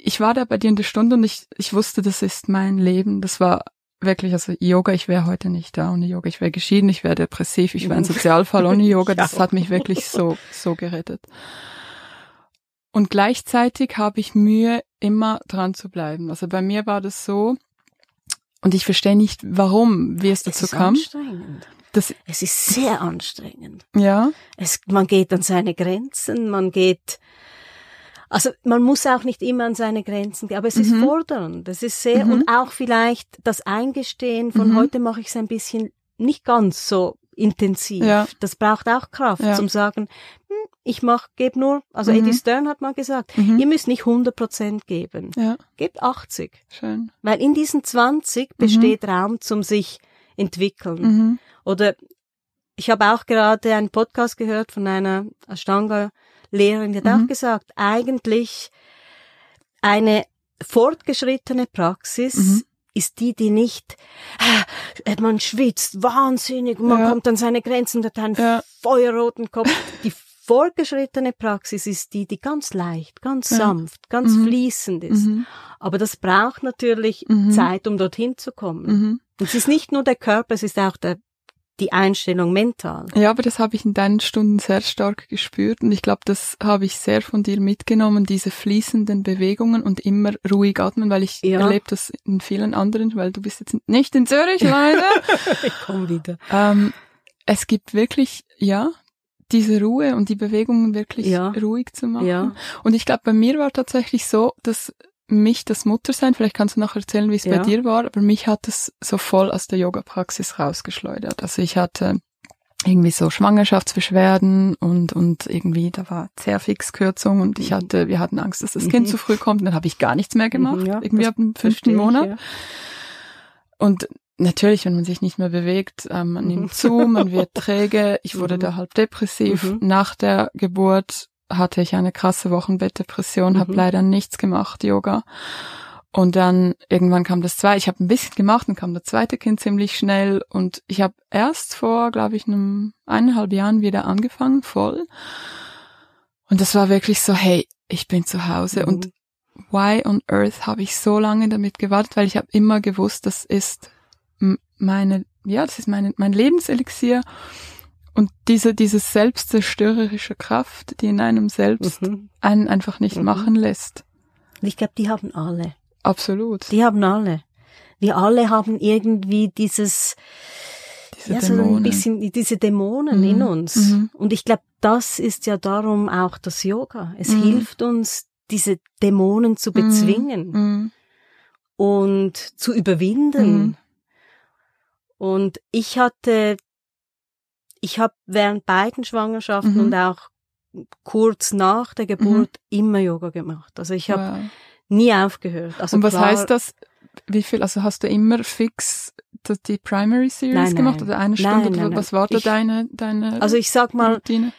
ich war da bei dir in der Stunde und ich, ich wusste, das ist mein Leben. Das war wirklich, also Yoga, ich wäre heute nicht da ohne Yoga. Ich wäre geschieden, ich wäre depressiv, ich wäre ein Sozialfall ohne Yoga. Das hat mich wirklich so, so gerettet. Und gleichzeitig habe ich Mühe, immer dran zu bleiben. Also bei mir war das so, und ich verstehe nicht, warum, wie es dazu es ist kam. Anstrengend. Das, es ist sehr anstrengend. Ja. Es, man geht an seine Grenzen, man geht also man muss auch nicht immer an seine Grenzen gehen, aber es mhm. ist fordernd. Das ist sehr mhm. und auch vielleicht das Eingestehen von mhm. heute mache ich es ein bisschen nicht ganz so intensiv. Ja. Das braucht auch Kraft, ja. zum sagen, hm, ich mach, gebe nur, also mhm. Eddie Stern hat mal gesagt, mhm. ihr müsst nicht 100 Prozent geben. Ja. Gebt 80. Schön. Weil in diesen 20 besteht mhm. Raum zum sich entwickeln. Oder ich habe auch gerade einen Podcast gehört von einer Ashtanga Lehrerin, hat mhm. auch gesagt, eigentlich eine fortgeschrittene Praxis mhm. ist die, die nicht, äh, man schwitzt wahnsinnig, man ja. kommt an seine Grenzen, hat einen ja. feuerroten Kopf. Die fortgeschrittene Praxis ist die, die ganz leicht, ganz ja. sanft, ganz mhm. fließend ist. Mhm. Aber das braucht natürlich mhm. Zeit, um dorthin zu kommen. Mhm. Und es ist nicht nur der Körper, es ist auch der die Einstellung mental. Ja, aber das habe ich in deinen Stunden sehr stark gespürt und ich glaube, das habe ich sehr von dir mitgenommen, diese fließenden Bewegungen und immer ruhig atmen, weil ich ja. erlebe das in vielen anderen, weil du bist jetzt nicht in Zürich leider. ich komme wieder. Ähm, es gibt wirklich, ja, diese Ruhe und die Bewegungen wirklich ja. ruhig zu machen. Ja. Und ich glaube, bei mir war tatsächlich so, dass mich das Muttersein, vielleicht kannst du noch erzählen, wie es ja. bei dir war, aber mich hat es so voll aus der Yoga-Praxis rausgeschleudert. Also ich hatte irgendwie so Schwangerschaftsbeschwerden und und irgendwie da war Zerfixkürzung und ich mhm. hatte wir hatten Angst, dass das Kind mhm. zu früh kommt und dann habe ich gar nichts mehr mhm, gemacht, ja, irgendwie ab dem fünften Monat. Ich, ja. Und natürlich, wenn man sich nicht mehr bewegt, ähm, man nimmt zu, man wird träge. Ich wurde da halb depressiv. Nach der Geburt hatte ich eine krasse Wochenbettdepression, mhm. habe leider nichts gemacht, Yoga. Und dann irgendwann kam das zweite, ich habe ein bisschen gemacht, dann kam das zweite Kind ziemlich schnell und ich habe erst vor, glaube ich, einem eineinhalb Jahren wieder angefangen, voll. Und das war wirklich so, hey, ich bin zu Hause mhm. und why on earth habe ich so lange damit gewartet, weil ich habe immer gewusst, das ist meine, ja, das ist meine, mein Lebenselixier und diese, diese selbstzerstörerische Kraft, die in einem selbst mhm. einen einfach nicht mhm. machen lässt. Ich glaube, die haben alle. Absolut. Die haben alle. Wir alle haben irgendwie dieses, diese ja, Dämonen. so ein bisschen diese Dämonen mhm. in uns. Mhm. Und ich glaube, das ist ja darum auch das Yoga. Es mhm. hilft uns, diese Dämonen zu mhm. bezwingen und zu überwinden Und ich hatte, ich habe während beiden Schwangerschaften Mhm. und auch kurz nach der Geburt immer Yoga gemacht. Also ich habe Wow. nie aufgehört. Also Und was klar, heißt das? Wie viel, also hast du immer fix die Primary Series Nein, gemacht nein. oder eine Stunde? nein. Was war da Ich- deine, deine Also ich sag mal, Routine?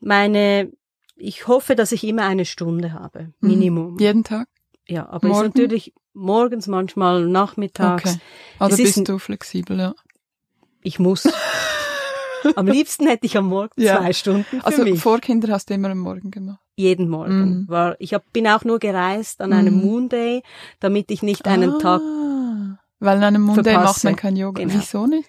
meine, ich hoffe, dass ich immer eine Stunde habe, Mhm. Minimum. Jeden Tag? Ja, aber Morgen? ist natürlich morgens, manchmal nachmittags. Okay. Oder Es ist bist du flexibel, ja. Ich muss. am liebsten hätte ich am Morgen Ja. zwei Stunden Also mich. vor Kinder hast du immer am Morgen gemacht. jeden Morgen. Mhm. War, ich hab, bin auch nur gereist an einem Mhm. Moonday, damit ich nicht einen ah, Tag, Weil an einem Monday verpasse. macht man kein Yoga. Genau. Wieso nicht?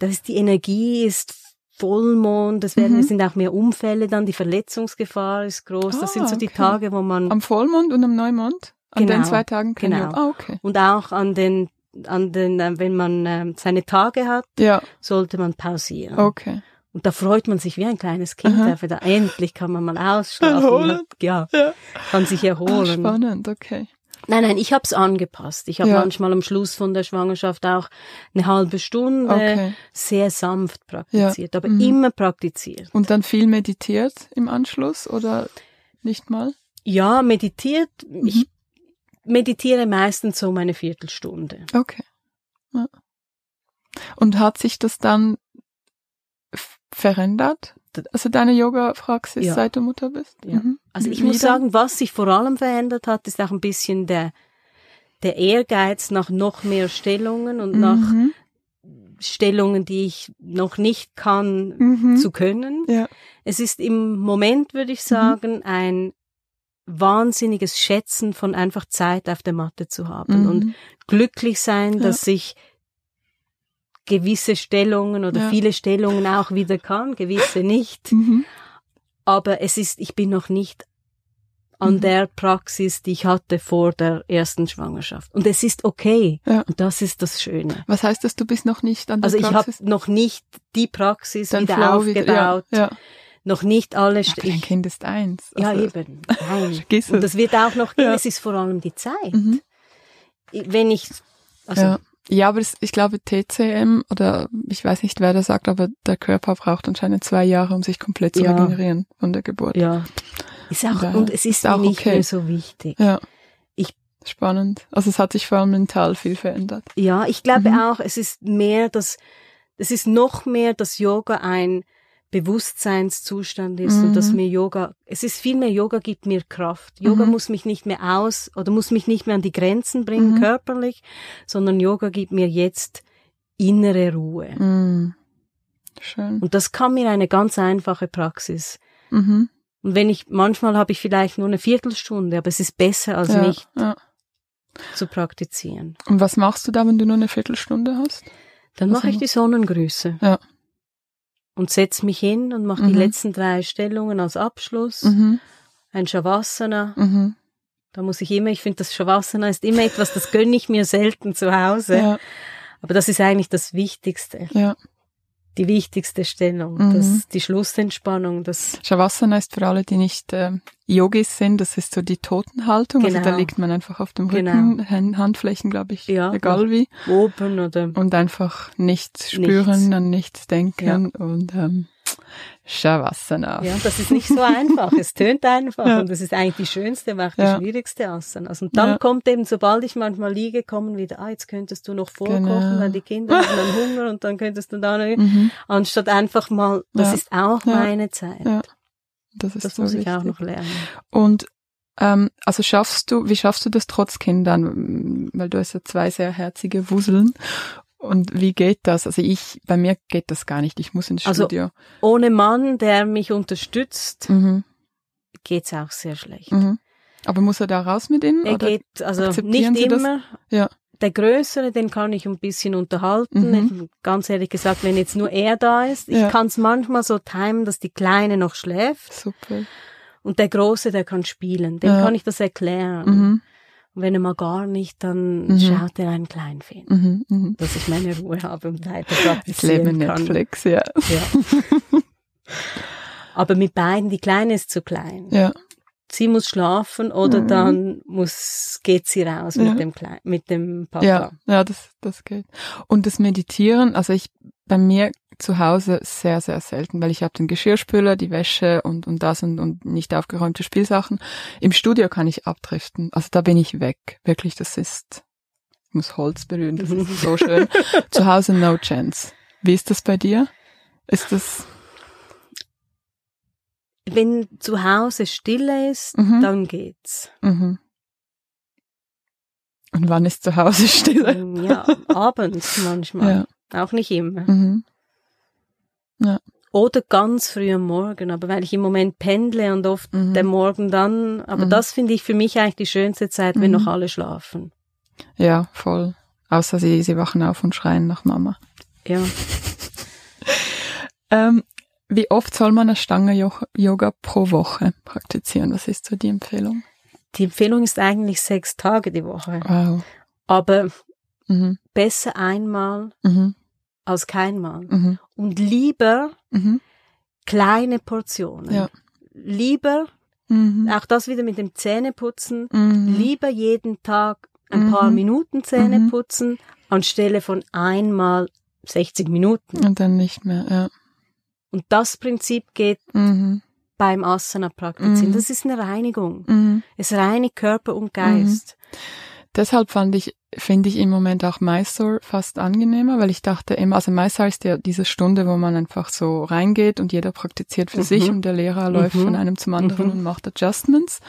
das ist die Energie ist Vollmond, es werden, Mhm. es sind auch mehr Unfälle dann, die Verletzungsgefahr ist groß. das Ah, sind so die okay. Tage, wo man, Am Vollmond und am Neumond? An den Genau, zwei Tagen kein genau. Yoga? Ah, okay. und auch an den, an den, äh, wenn man ähm, seine Tage hat, Ja, sollte man pausieren. okay. Und da freut man sich wie ein kleines Kind, einfach da endlich kann man mal ausschlafen. Hat- Ja, Ja. kann sich Ah, erholen. spannend, okay. Nein, nein, ich habe es angepasst. Ich habe Ja. manchmal am Schluss von der Schwangerschaft auch eine halbe Stunde Okay. sehr sanft praktiziert, aber Mhm. immer praktiziert. Und dann viel meditiert im Anschluss oder nicht mal? Ja, meditiert. Mhm. Ich meditiere meistens so um eine Viertelstunde. Okay. Ja. Und hat sich das dann verändert? Also deine Yoga-Praxis, Ja. seit du Mutter bist? Ja. Mhm. Also ich Wie muss sagen, was sich vor allem verändert hat, ist auch ein bisschen der der Ehrgeiz nach noch mehr Stellungen und nach Mhm. Stellungen, die ich noch nicht kann, Mhm. zu können. Ja. Es ist im Moment, würde ich sagen, ein wahnsinniges Schätzen von einfach Zeit auf der Matte zu haben Mhm. und glücklich sein, Ja. dass ich gewisse Stellungen oder Ja. viele Stellungen auch wieder kann, gewisse nicht. Mhm. Aber es ist, ich bin noch nicht an Mhm. der Praxis, die ich hatte vor der ersten Schwangerschaft. Und es ist okay. Ja. Und das ist das Schöne. Was heißt das, du bist noch nicht an der Also ich habe Praxis? noch nicht die Praxis Dein wieder Flow wieder- aufgebaut, Ja, ja. Noch nicht alle Aber dein St- Kind ist eins. Ja, Also, eben. Nein. Vergiss Und es. das wird auch noch gehen. Ja. Es ist vor allem die Zeit. Mhm. Wenn ich, also, ja. ja, aber es, ich glaube TCM oder ich weiß nicht, wer das sagt, aber der Körper braucht anscheinend zwei Jahre, um sich komplett zu Ja. regenerieren von der Geburt. ja. Ist auch, Ja, und es ist, ist auch nicht okay. mehr so wichtig. Ja. Ich- Spannend. Also es hat sich vor allem mental viel verändert. Ja, ich glaube Mhm. auch, es ist mehr das, es ist noch mehr, dass Yoga ein Bewusstseinszustand ist und dass Mhm. mir Yoga, es ist viel mehr Yoga gibt mir Kraft. Yoga Mhm. muss mich nicht mehr aus oder muss mich nicht mehr an die Grenzen bringen, Mhm. körperlich, sondern Yoga gibt mir jetzt innere Ruhe. Mhm. Schön. Und das kann mir eine ganz einfache Praxis. Mhm. Und wenn ich, manchmal habe ich vielleicht nur eine Viertelstunde, aber es ist besser als ja, nicht ja. zu praktizieren. Und was machst du da, wenn du nur eine Viertelstunde hast? Dann Was mache ich die Sonnengrüße. Ja. Und setz mich hin und mache die Mhm. letzten drei Stellungen als Abschluss. Mhm. Ein Shavasana. Mhm. Da muss ich immer, ich finde, das Shavasana ist immer etwas, das gönne ich mir selten zu Hause. Ja, Aber das ist eigentlich das Wichtigste. ja. Die wichtigste Stellung. Mhm. Das, die Schlussentspannung. Das, Shavasana ist für alle, die nicht äh, Yogis sind, das ist so die Totenhaltung. Also da Genau. liegt man einfach auf dem Genau. Rücken, Hand, Handflächen, glaube ich, Ja, egal wie. oben oder, Und einfach nichts spüren, Nichts. an nichts denken und ähm, Shavasana. ja, das ist nicht so einfach. Es tönt einfach. Ja. Und das ist eigentlich die schönste, aber auch die Ja. schwierigste Asana. Und dann Ja. kommt eben, sobald ich manchmal liege, kommen wieder, ah, jetzt könntest du noch vorkochen, Genau. weil die Kinder haben dann Hunger und dann könntest du da noch, Mhm. anstatt einfach mal, das ist auch meine Zeit. Ja. Das ist Das so muss ich wichtig. auch noch lernen. Und ähm, also schaffst du, wie schaffst du das trotz Kindern? Weil du hast ja zwei sehr herzige Wuseln. Und wie geht das? Also ich, bei mir geht das gar nicht. Ich muss ins Also, Studio. Ohne Mann, der mich unterstützt, Mhm. geht's auch sehr schlecht. Mhm. Aber muss er da raus mit ihnen? Er oder? geht, also nicht Sie das? immer. Ja. Der Größere, den kann ich ein bisschen unterhalten. Mhm. Ganz ehrlich gesagt, wenn jetzt nur er da ist. Ich Ja. kann es manchmal so timen, dass die Kleine noch schläft. Super. Und der Große, der kann spielen. Dem Ja. kann ich das erklären. Und wenn er mal gar nicht, dann Mhm. schaut er einen Kleinfilm. Mhm. Mhm. Dass ich meine Ruhe habe und weiter Das Leben praktizieren kann. Netflix, ja. Ja. Aber mit beiden, die Kleine ist zu klein. Ja. sie muss schlafen oder mhm. dann muss, geht sie raus ja. mit dem Klein, mit dem Papa. Ja, ja, das, das geht. Und das Meditieren, also ich, bei mir zu Hause sehr, sehr selten, weil ich habe den Geschirrspüler, die Wäsche und, und das und, und nicht aufgeräumte Spielsachen. Im Studio kann ich abdriften. Also da bin ich weg. Wirklich, das ist, ich muss Holz berühren, das ist so schön. zu Hause no chance. Wie ist das bei dir? Ist das wenn zu Hause Stille ist, mhm. dann geht's. Mhm. Und wann ist zu Hause Stille? Ähm, ja, abends manchmal. Ja. Auch nicht immer. Mhm. Ja. Oder ganz früh am Morgen, aber weil ich im Moment pendle und oft mhm. der Morgen dann, aber mhm. das finde ich für mich eigentlich die schönste Zeit, wenn noch mhm. alle schlafen. Ja, voll. Außer sie, sie wachen auf und schreien nach Mama. Ja. ähm, wie oft soll man eine Stange Yoga pro Woche praktizieren? Was ist so die Empfehlung? Die Empfehlung ist eigentlich sechs Tage die Woche. Wow. Aber mhm. besser einmal mhm. Als keinmal. Mhm. Und lieber mhm. kleine Portionen. Ja. Lieber, mhm. auch das wieder mit dem Zähneputzen, mhm. lieber jeden Tag ein paar Minuten Zähne putzen, anstelle von einmal 60 Minuten. Und dann nicht mehr, ja. Und das Prinzip geht mhm. beim Asana praktizieren. Mhm. Das ist eine Reinigung. Mhm. Es reinigt Körper und Geist. Mhm. Deshalb fand ich, finde ich im Moment auch Mysore fast angenehmer, weil ich dachte immer, also Mysore ist ja diese Stunde, wo man einfach so reingeht und jeder praktiziert für sich mhm. und der Lehrer läuft von mhm. einem zum anderen und macht Adjustments.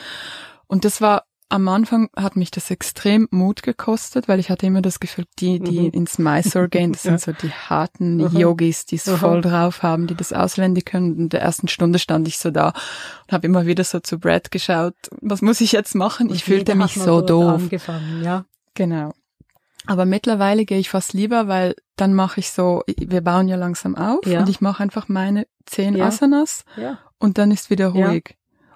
Und das war am Anfang hat mich das extrem Mut gekostet, weil ich hatte immer das Gefühl, die, die mhm. ins Mysore gehen, das ja. sind so die harten mhm. Yogis, die es mhm. voll drauf haben, die das auswendig können. In der ersten Stunde stand ich so da und habe immer wieder so zu Brad geschaut, was muss ich jetzt machen? Und ich fühlte mich so doof. Ja. Genau. Aber mittlerweile gehe ich fast lieber, weil dann mache ich so, wir bauen ja langsam auf ja. und ich mache einfach meine zehn ja. Asanas ja. und dann ist wieder ruhig.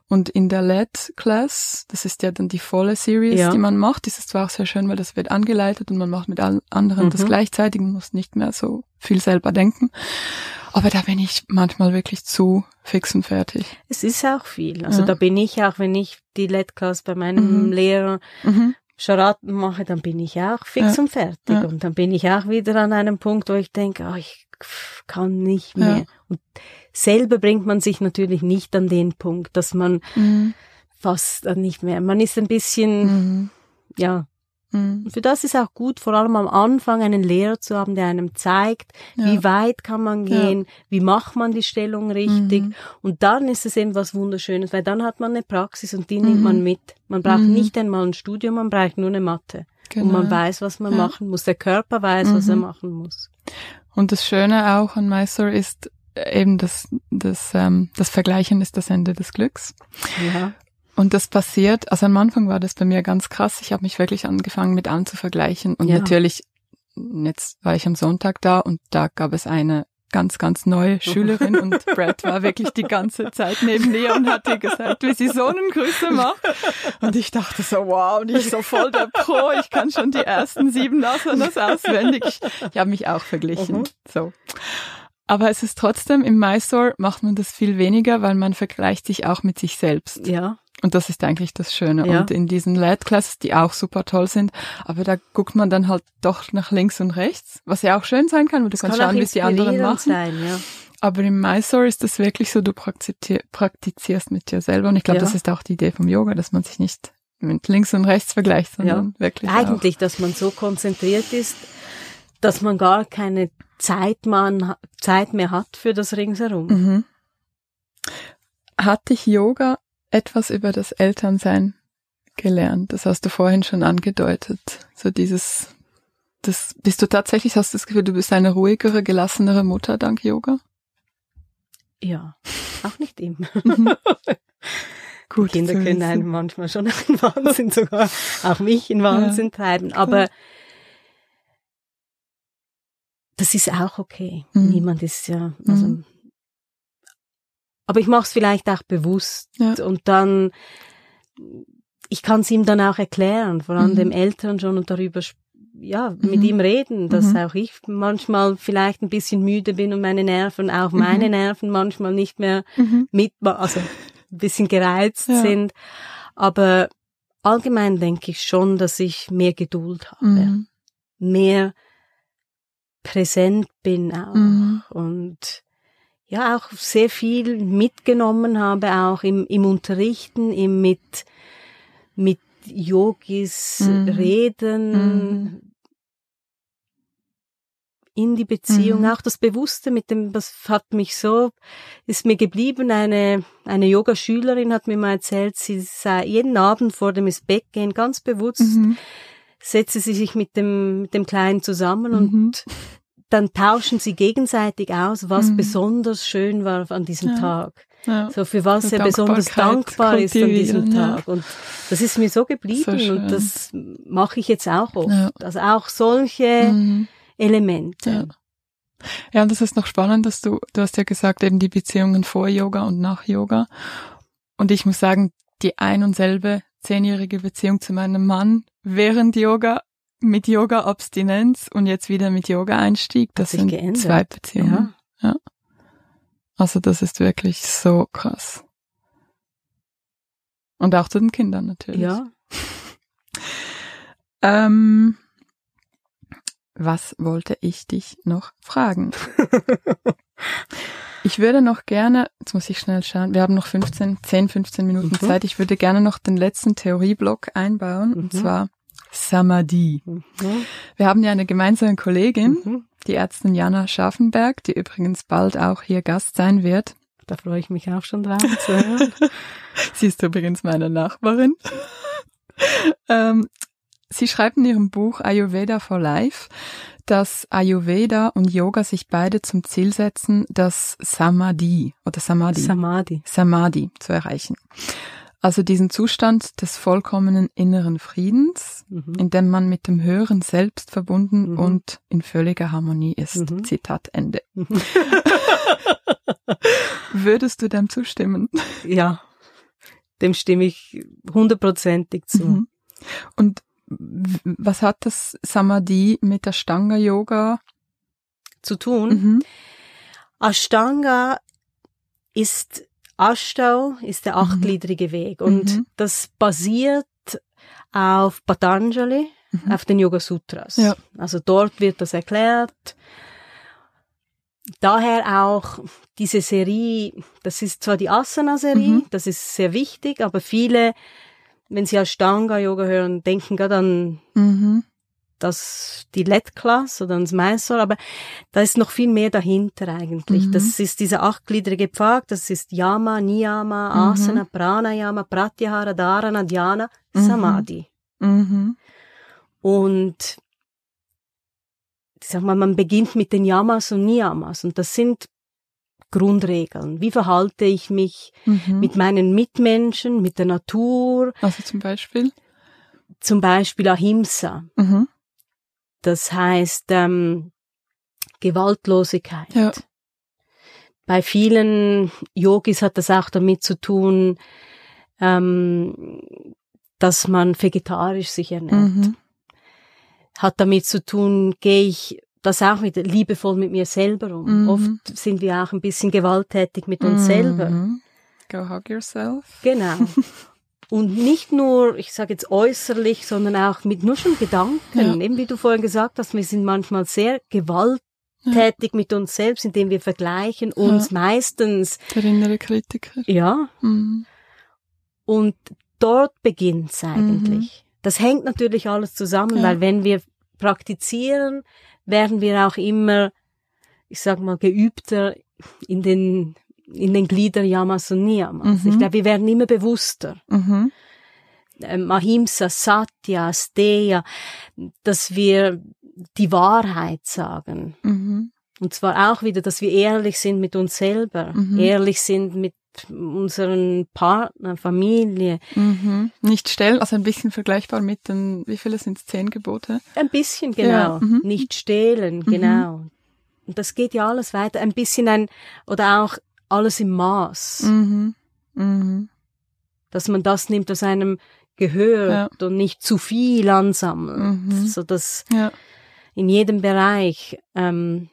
Und in der LED-Class, das ist ja dann die volle Series, die man macht, ist es zwar auch sehr schön, weil das wird angeleitet und man macht mit allen anderen mhm. das gleichzeitig, man muss nicht mehr so viel selber denken. Aber da bin ich manchmal wirklich zu fix und fertig. Es ist auch viel. Also ja. da bin ich auch, wenn ich die LED-Class bei meinem mhm. Lehrer mhm. Charaten mache, dann bin ich auch fix ja. und fertig. Ja. Und dann bin ich auch wieder an einem Punkt, wo ich denke, oh, ich kann nicht mehr. Und selber bringt man sich natürlich nicht an den Punkt, dass man mhm. fast nicht mehr, man ist ein bisschen, mhm. ja, mhm. für das ist auch gut, vor allem am Anfang einen Lehrer zu haben, der einem zeigt, ja. wie weit kann man gehen, ja. wie macht man die Stellung richtig. Mhm. Und dann ist es eben was Wunderschönes, weil dann hat man eine Praxis und die nimmt man mhm. mit. Man braucht mhm. nicht einmal ein Studium, man braucht nur eine Matte. Genau. Und man genau. weiß, was man ja. machen muss. Der Körper weiß, was er machen muss. Und das Schöne auch an Mysore ist, eben das, das, ähm, das Vergleichen ist das Ende des Glücks. Ja. Und das passiert, also am Anfang war das bei mir ganz krass. Ich habe mich wirklich angefangen mit allen zu vergleichen. Und ja. natürlich, jetzt war ich am Sonntag da und da gab es eine ganz, ganz neue Schülerin und Brad war wirklich die ganze Zeit neben mir und hat ihr gesagt, wie sie Sonnengrüße macht. Und ich dachte so, wow, und ich so voll der Pro, ich kann schon die ersten sieben Asanas auswendig. Ich, ich habe mich auch verglichen. Mhm. So. Aber es ist trotzdem, im Mysore macht man das viel weniger, weil man vergleicht sich auch mit sich selbst. Ja. Und das ist eigentlich das Schöne. Ja. Und in diesen LED-Classes, die auch super toll sind, aber da guckt man dann halt doch nach links und rechts, was ja auch schön sein kann, weil du das kannst schauen, wie es die anderen machen. Sein, ja. Aber im Mysore ist das wirklich so, du praktizierst mit dir selber. Und ich glaube, ja. das ist auch die Idee vom Yoga, dass man sich nicht mit links und rechts vergleicht, sondern wirklich. Eigentlich, auch. dass man so konzentriert ist, dass man gar keine Zeit, man, Zeit mehr hat für das Ringsherum. Mhm. Hat dich Yoga etwas über das Elternsein gelernt? Das hast du vorhin schon angedeutet. So dieses, das, bist du tatsächlich, hast du das Gefühl, du bist eine ruhigere, gelassenere Mutter dank Yoga? Ja, auch nicht immer. Mhm. Gut, Kinder können einen manchmal schon in Wahnsinn, sogar auch mich in Wahnsinn ja. treiben. Aber das ist auch okay. Mhm. Niemand ist ja, also, mhm. Aber ich mache es vielleicht auch bewusst ja. und dann, ich kann es ihm dann auch erklären, vor allem mhm. dem Eltern schon und darüber ja, mit mhm. ihm reden, dass mhm. auch ich manchmal vielleicht ein bisschen müde bin und meine Nerven, auch meine mhm. Nerven manchmal nicht mehr mit, also ein bisschen gereizt ja. sind. Aber allgemein denke ich schon, dass ich mehr Geduld habe, mhm. mehr präsent bin auch mhm. und ja auch sehr viel mitgenommen habe auch im, im Unterrichten, im mit mit Yogis mhm. reden, mhm. in die Beziehung, mhm. auch das Bewusste mit dem, das hat mich so, ist mir geblieben. Eine, eine Yoga-Schülerin hat mir mal erzählt, sie sei jeden Abend vor dem ins Bett gehen, ganz bewusst, mhm. setze sie sich mit dem, mit dem Kleinen zusammen und mhm. Dann tauschen sie gegenseitig aus, was mhm. besonders schön war an diesem ja. Tag. Ja. So für was er besonders dankbar ist an diesem Tag. Ja. Und das ist mir so geblieben so und das mache ich jetzt auch oft. Also auch solche mhm. Elemente. Ja. ja, und das ist noch spannend, dass du, du hast ja gesagt, eben die Beziehungen vor Yoga und nach Yoga. Und ich muss sagen, die ein und selbe zehnjährige Beziehung zu meinem Mann während Yoga mit Yoga-Abstinenz und jetzt wieder mit Yoga-Einstieg, das sind geändert. zwei Beziehungen. Ja. ja. Also das ist wirklich so krass. Und auch zu den Kindern natürlich. Ja. ähm, was wollte ich dich noch fragen? ich würde noch gerne, jetzt muss ich schnell schauen, wir haben noch 15, 10, 15 Minuten mhm. Zeit. Ich würde gerne noch den letzten Theorieblock einbauen, mhm. und zwar Samadhi. Mhm. Wir haben ja eine gemeinsame Kollegin, mhm. die Ärztin Jana Scharfenberg, die übrigens bald auch hier Gast sein wird. Da freue ich mich auch schon drauf zu hören. Sie ist übrigens meine Nachbarin. ähm, sie schreibt in ihrem Buch Ayurveda for Life, dass Ayurveda und Yoga sich beide zum Ziel setzen, das Samadhi oder Samadhi, Samadhi, Samadhi zu erreichen. Also diesen Zustand des vollkommenen inneren Friedens, mhm. in dem man mit dem höheren Selbst verbunden mhm. und in völliger Harmonie ist. Mhm. Zitat Ende. Mhm. Würdest du dem zustimmen? Ja, dem stimme ich hundertprozentig zu. Mhm. Und was hat das Samadhi mit Ashtanga Yoga zu tun? Mhm. Ashtanga ist Ashtau ist der mhm. achtgliedrige mhm. Weg und mhm. das basiert auf Patanjali, mhm. auf den Yoga Sutras. Ja. Also dort wird das erklärt. Daher auch diese Serie, das ist zwar die Asana-Serie, mhm. das ist sehr wichtig, aber viele, wenn sie Ashtanga-Yoga hören, denken gerade an mhm das die LED-Class oder das Mysore, aber da ist noch viel mehr dahinter eigentlich. Mhm. Das ist dieser achtgliedrige Pfad, das ist Yama, Niyama, mhm. Asana, Pranayama, Pratyahara, Dharana, Dhyana, mhm. Samadhi. Mhm. Und ich sag mal, man beginnt mit den Yamas und Niyamas und das sind Grundregeln. Wie verhalte ich mich mhm. mit meinen Mitmenschen, mit der Natur? Also zum Beispiel? Zum Beispiel Ahimsa. Mhm. Das heißt ähm, Gewaltlosigkeit. Ja. Bei vielen Yogis hat das auch damit zu tun, ähm, dass man vegetarisch sich ernährt. Mhm. Hat damit zu tun, gehe ich das auch mit liebevoll mit mir selber um. Mhm. Oft sind wir auch ein bisschen gewalttätig mit uns mhm. selber. Go hug yourself. Genau. Und nicht nur, ich sage jetzt äußerlich, sondern auch mit nur schon Gedanken. Ja. Eben wie du vorhin gesagt hast, wir sind manchmal sehr gewalttätig ja. mit uns selbst, indem wir vergleichen uns ja. meistens. Der innere Kritiker. Ja. Mhm. Und dort beginnt's eigentlich. Mhm. Das hängt natürlich alles zusammen, weil wenn wir praktizieren, werden wir auch immer, ich sag mal, geübter in den in den Gliedern Yamas und Niyamas. Mhm. Ich glaube, wir werden immer bewusster. Mhm. Ähm, Ahimsa, Satya, Steya, dass wir die Wahrheit sagen. Mhm. Und zwar auch wieder, dass wir ehrlich sind mit uns selber, mhm. ehrlich sind mit unseren Partner, Familie. Mhm. Nicht stellen, also ein bisschen vergleichbar mit den, wie viele sind es, zehn Gebote? Ein bisschen, genau. Ja. Mhm. Nicht stehlen, mhm. genau. Und das geht ja alles weiter. Ein bisschen ein, oder auch alles im Maß. Mhm. Mhm. Dass man das nimmt, was einem gehört ja. und nicht zu viel ansammelt, mhm. so dass ja. in jedem Bereich ähm,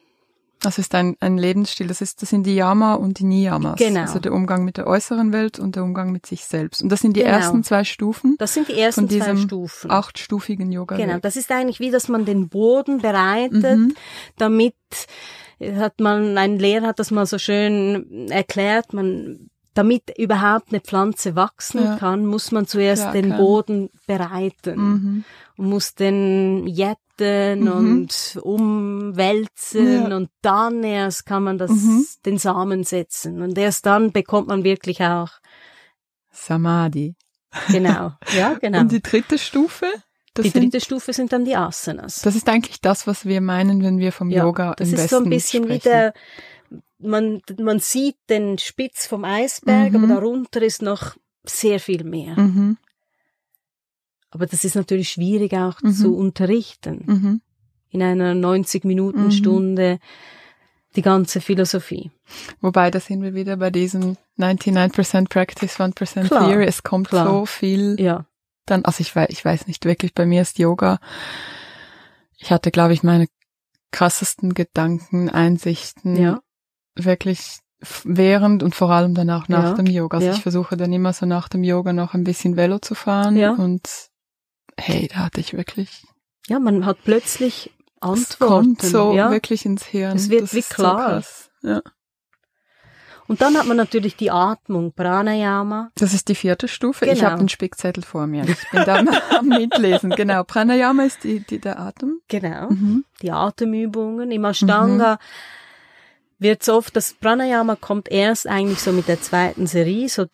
Das ist ein, ein Lebensstil. Das ist, das sind die Yama und die Niyamas. Genau. Also der Umgang mit der äußeren Welt und der Umgang mit sich selbst. Und das sind die Genau. ersten zwei Stufen Das sind die ersten von diesem zwei Stufen. achtstufigen Yoga. Genau, das ist eigentlich wie, dass man den Boden bereitet, Mhm. damit hat man, ein Lehrer hat das mal so schön erklärt, man, damit überhaupt eine Pflanze wachsen Ja. kann, muss man zuerst Klar, den klar. Boden bereiten Mhm. und muss den jäten Mhm. und umwälzen Ja. und dann erst kann man das, Mhm. den Samen setzen und erst dann bekommt man wirklich auch, Samadhi. genau, ja, genau. Und die dritte Stufe? Das, die sind, dritte Stufe sind dann die Asanas. das ist eigentlich das, was wir meinen, wenn wir vom Ja, Yoga Das im ist Westen so ein bisschen sprechen. wie der, man, man sieht den Spitz vom Eisberg, Mhm. aber darunter ist noch sehr viel mehr. Mhm. Aber das ist natürlich schwierig auch Mhm. zu unterrichten. Mhm. In einer 90-Minuten-Stunde die ganze Philosophie. Wobei, da sind wir wieder bei diesem 99% Practice, 1% Klar, Theory. Es kommt klar. so viel Ja, dann, also ich weiß, ich weiß nicht wirklich, bei mir ist Yoga, ich hatte, glaube ich, meine krassesten Gedanken, Einsichten ja, wirklich während und vor allem dann auch nach Ja, dem Yoga. Also ja. ich versuche dann immer so nach dem Yoga noch ein bisschen Velo zu fahren Ja. und hey, da hatte ich wirklich, ja, man hat plötzlich es Antworten. kommt so ja. wirklich ins Hirn. Es wird das wie klar. So krass. Ja. Und dann hat man natürlich die Atmung, Pranayama. Das ist die vierte Stufe. Ich Genau. habe den Spickzettel vor mir. Ich bin da am Mitlesen. Genau. Pranayama ist die, die, der Atem. Genau. Mhm. die Atemübungen. Im Ashtanga wird's oft, das Pranayama kommt erst eigentlich so mit der zweiten Serie, so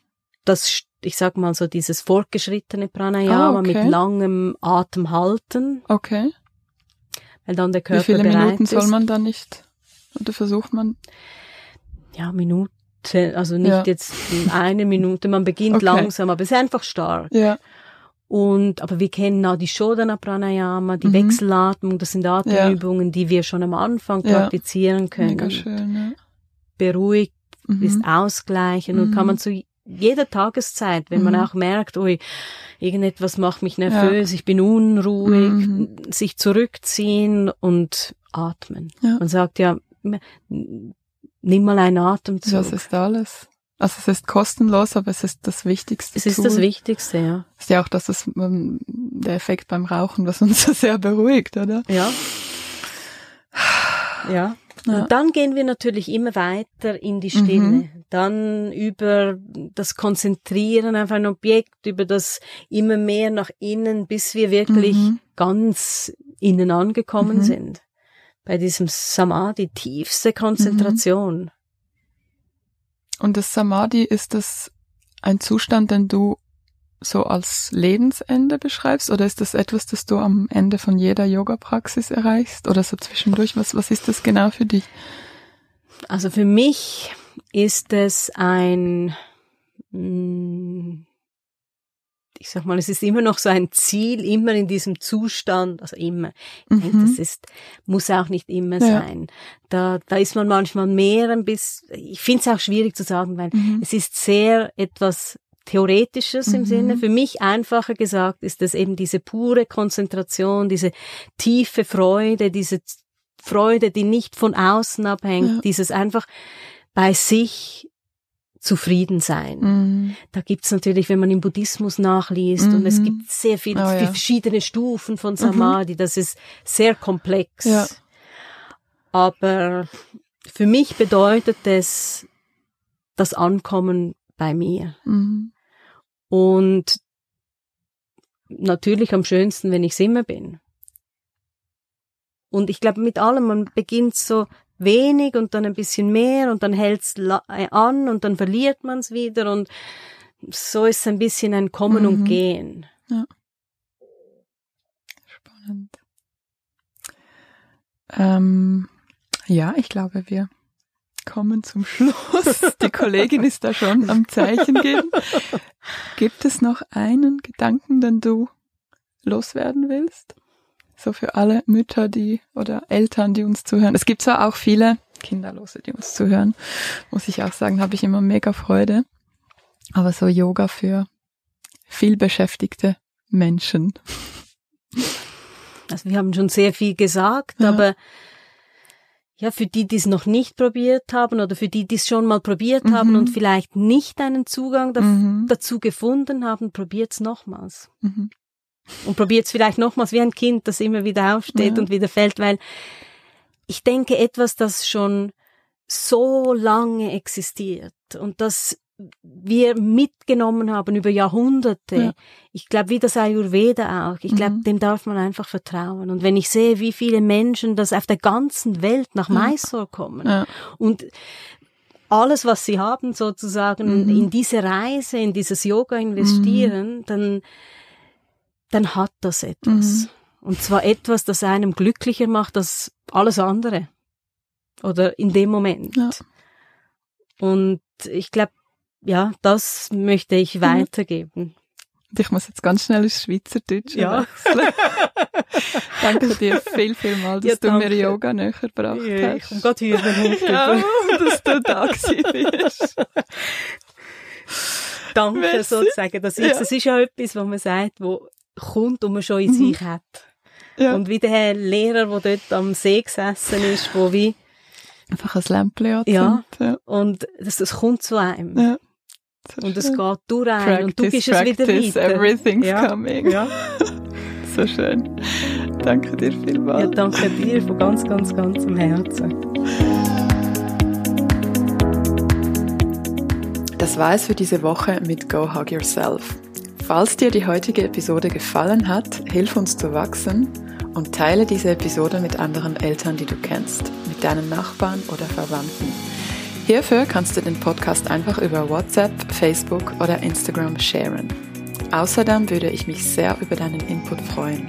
das, ich sag mal so dieses fortgeschrittene Pranayama Ah, okay. mit langem Atem halten, Okay. weil dann der Körper Wie viele Minuten soll man da nicht? Oder versucht man? Ja, Minute, also nicht Ja. jetzt eine Minute, man beginnt Okay. langsam, aber es ist einfach stark. Ja. Und, aber wir kennen auch die Shodhana Pranayama, die Mhm. Wechselatmung, das sind Atemübungen, die wir schon am Anfang Ja. praktizieren können. Mega schön, Beruhigt ja. Mhm. ist ausgleichen und Mhm. kann man zu jeder Tageszeit, wenn man Mhm. auch merkt, ui, irgendetwas macht mich nervös, ich bin unruhig, Mhm. sich zurückziehen und atmen. Ja. Man sagt ja, nimm mal einen Atemzug. Das ist alles. Also es ist kostenlos, aber es ist das Wichtigste. es ist Tool. das Wichtigste, ja. ist ja auch das, ist, ähm, der Effekt beim Rauchen, was uns so sehr beruhigt, oder? Ja. Ja. Ja. Und dann gehen wir natürlich immer weiter in die Stille. Mhm. Dann über das Konzentrieren auf ein Objekt, über das immer mehr nach innen, bis wir wirklich Mhm. ganz innen angekommen Mhm. sind. Bei diesem Samadhi, tiefste Konzentration. Und das Samadhi, ist das ein Zustand, den du so als Lebensende beschreibst? Oder ist das etwas, das du am Ende von jeder Yoga-Praxis erreichst? Oder so zwischendurch? Was, was ist das genau für dich? Also für mich ist es ein, mm, ich sag mal, es ist immer noch so ein Ziel, immer in diesem Zustand, also immer. Ich denke, Mhm. das ist, muss auch nicht immer Ja. sein. Da, da ist man manchmal mehr ein bisschen, ich finde es auch schwierig zu sagen, weil Mhm. es ist sehr etwas Theoretisches im Mhm. Sinne. Für mich einfacher gesagt ist es eben diese pure Konzentration, diese tiefe Freude, diese Freude, die nicht von außen abhängt, Ja. dieses einfach bei sich zufrieden sein. Mhm. Da gibt's natürlich, wenn man im Buddhismus nachliest, und es Mhm. gibt sehr viele Oh, ja. verschiedene Stufen von Samadhi, das ist sehr komplex. Ja. Aber für mich bedeutet es das Ankommen bei mir. Mhm. Und natürlich am schönsten, wenn ich's immer bin. Und ich glaube, mit allem, man beginnt so wenig und dann ein bisschen mehr und dann hält's äh, an und dann verliert man's wieder und so ist es ein bisschen ein Kommen Mhm. und Gehen. Spannend. Ähm, ja, ich glaube, wir kommen zum Schluss. Die Kollegin ist da schon am Zeichen geben. Gibt es noch einen Gedanken, den du loswerden willst? So für alle Mütter, die oder Eltern, die uns zuhören. Es gibt zwar auch viele Kinderlose, die uns zuhören. Muss ich auch sagen, habe ich immer mega Freude. Aber so Yoga für viel beschäftigte Menschen. Also wir haben schon sehr viel gesagt, Ja. aber ja, für die, die es noch nicht probiert haben oder für die, die es schon mal probiert mhm. haben und vielleicht nicht einen Zugang da mhm. dazu gefunden haben, probiert's nochmals. Mhm. Und probiert's vielleicht nochmals wie ein Kind, das immer wieder aufsteht ja. und wieder fällt, weil ich denke, etwas, das schon so lange existiert und das wir mitgenommen haben über Jahrhunderte. Ja. Ich glaube, wie das Ayurveda auch. Ich glaube, mhm. dem darf man einfach vertrauen. Und wenn ich sehe, wie viele Menschen das auf der ganzen Welt nach Mysore kommen ja. und alles, was sie haben, sozusagen mhm. in diese Reise, in dieses Yoga investieren, mhm. dann, dann hat das etwas. Mhm. Und zwar etwas, das einem glücklicher macht als alles andere. Oder in dem Moment. Ja. Und ich glaube, ja, das möchte ich mhm. weitergeben. Und ich muss jetzt ganz schnell ins Schweizerdeutsch ja. wechseln. danke dir viel, viel mal, dass ja, du mir Yoga näher gebracht ja, hast. Ich komme gerade hier Ja, dass du da bist. danke Merci. sozusagen. Das ist, ja. das ist ja etwas, was man sagt, wo kommt und man schon in mhm. sich hat. Ja. Und wie der Lehrer, der dort am See gesessen ist, wo wie einfach ein Lämpchen ja, ja. Und das, das kommt zu einem. Ja. Und es geht durch ein und du bist es wieder weiter. Everything's ja. coming. Ja. so schön. Danke dir vielmals. Ja, danke dir von ganz, ganz, ganzem Herzen. Das war es für diese Woche mit Go Hug Yourself. Falls dir die heutige Episode gefallen hat, hilf uns zu wachsen und teile diese Episode mit anderen Eltern, die du kennst, mit deinen Nachbarn oder Verwandten. Hierfür kannst du den Podcast einfach über WhatsApp, Facebook oder Instagram sharen. Außerdem würde ich mich sehr über deinen Input freuen.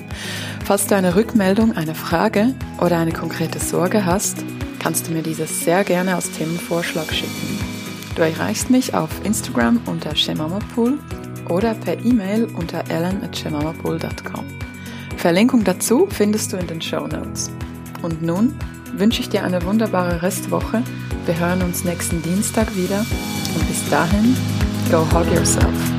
Falls du eine Rückmeldung, eine Frage oder eine konkrete Sorge hast, kannst du mir dieses sehr gerne als Themenvorschlag schicken. Du erreichst mich auf Instagram unter shemamapool oder per E-Mail unter ellen.shemamapool.com. Verlinkung dazu findest du in den Show Notes. Und nun wünsche ich dir eine wunderbare Restwoche. Wir hören uns nächsten Dienstag wieder und bis dahin, go hug yourself.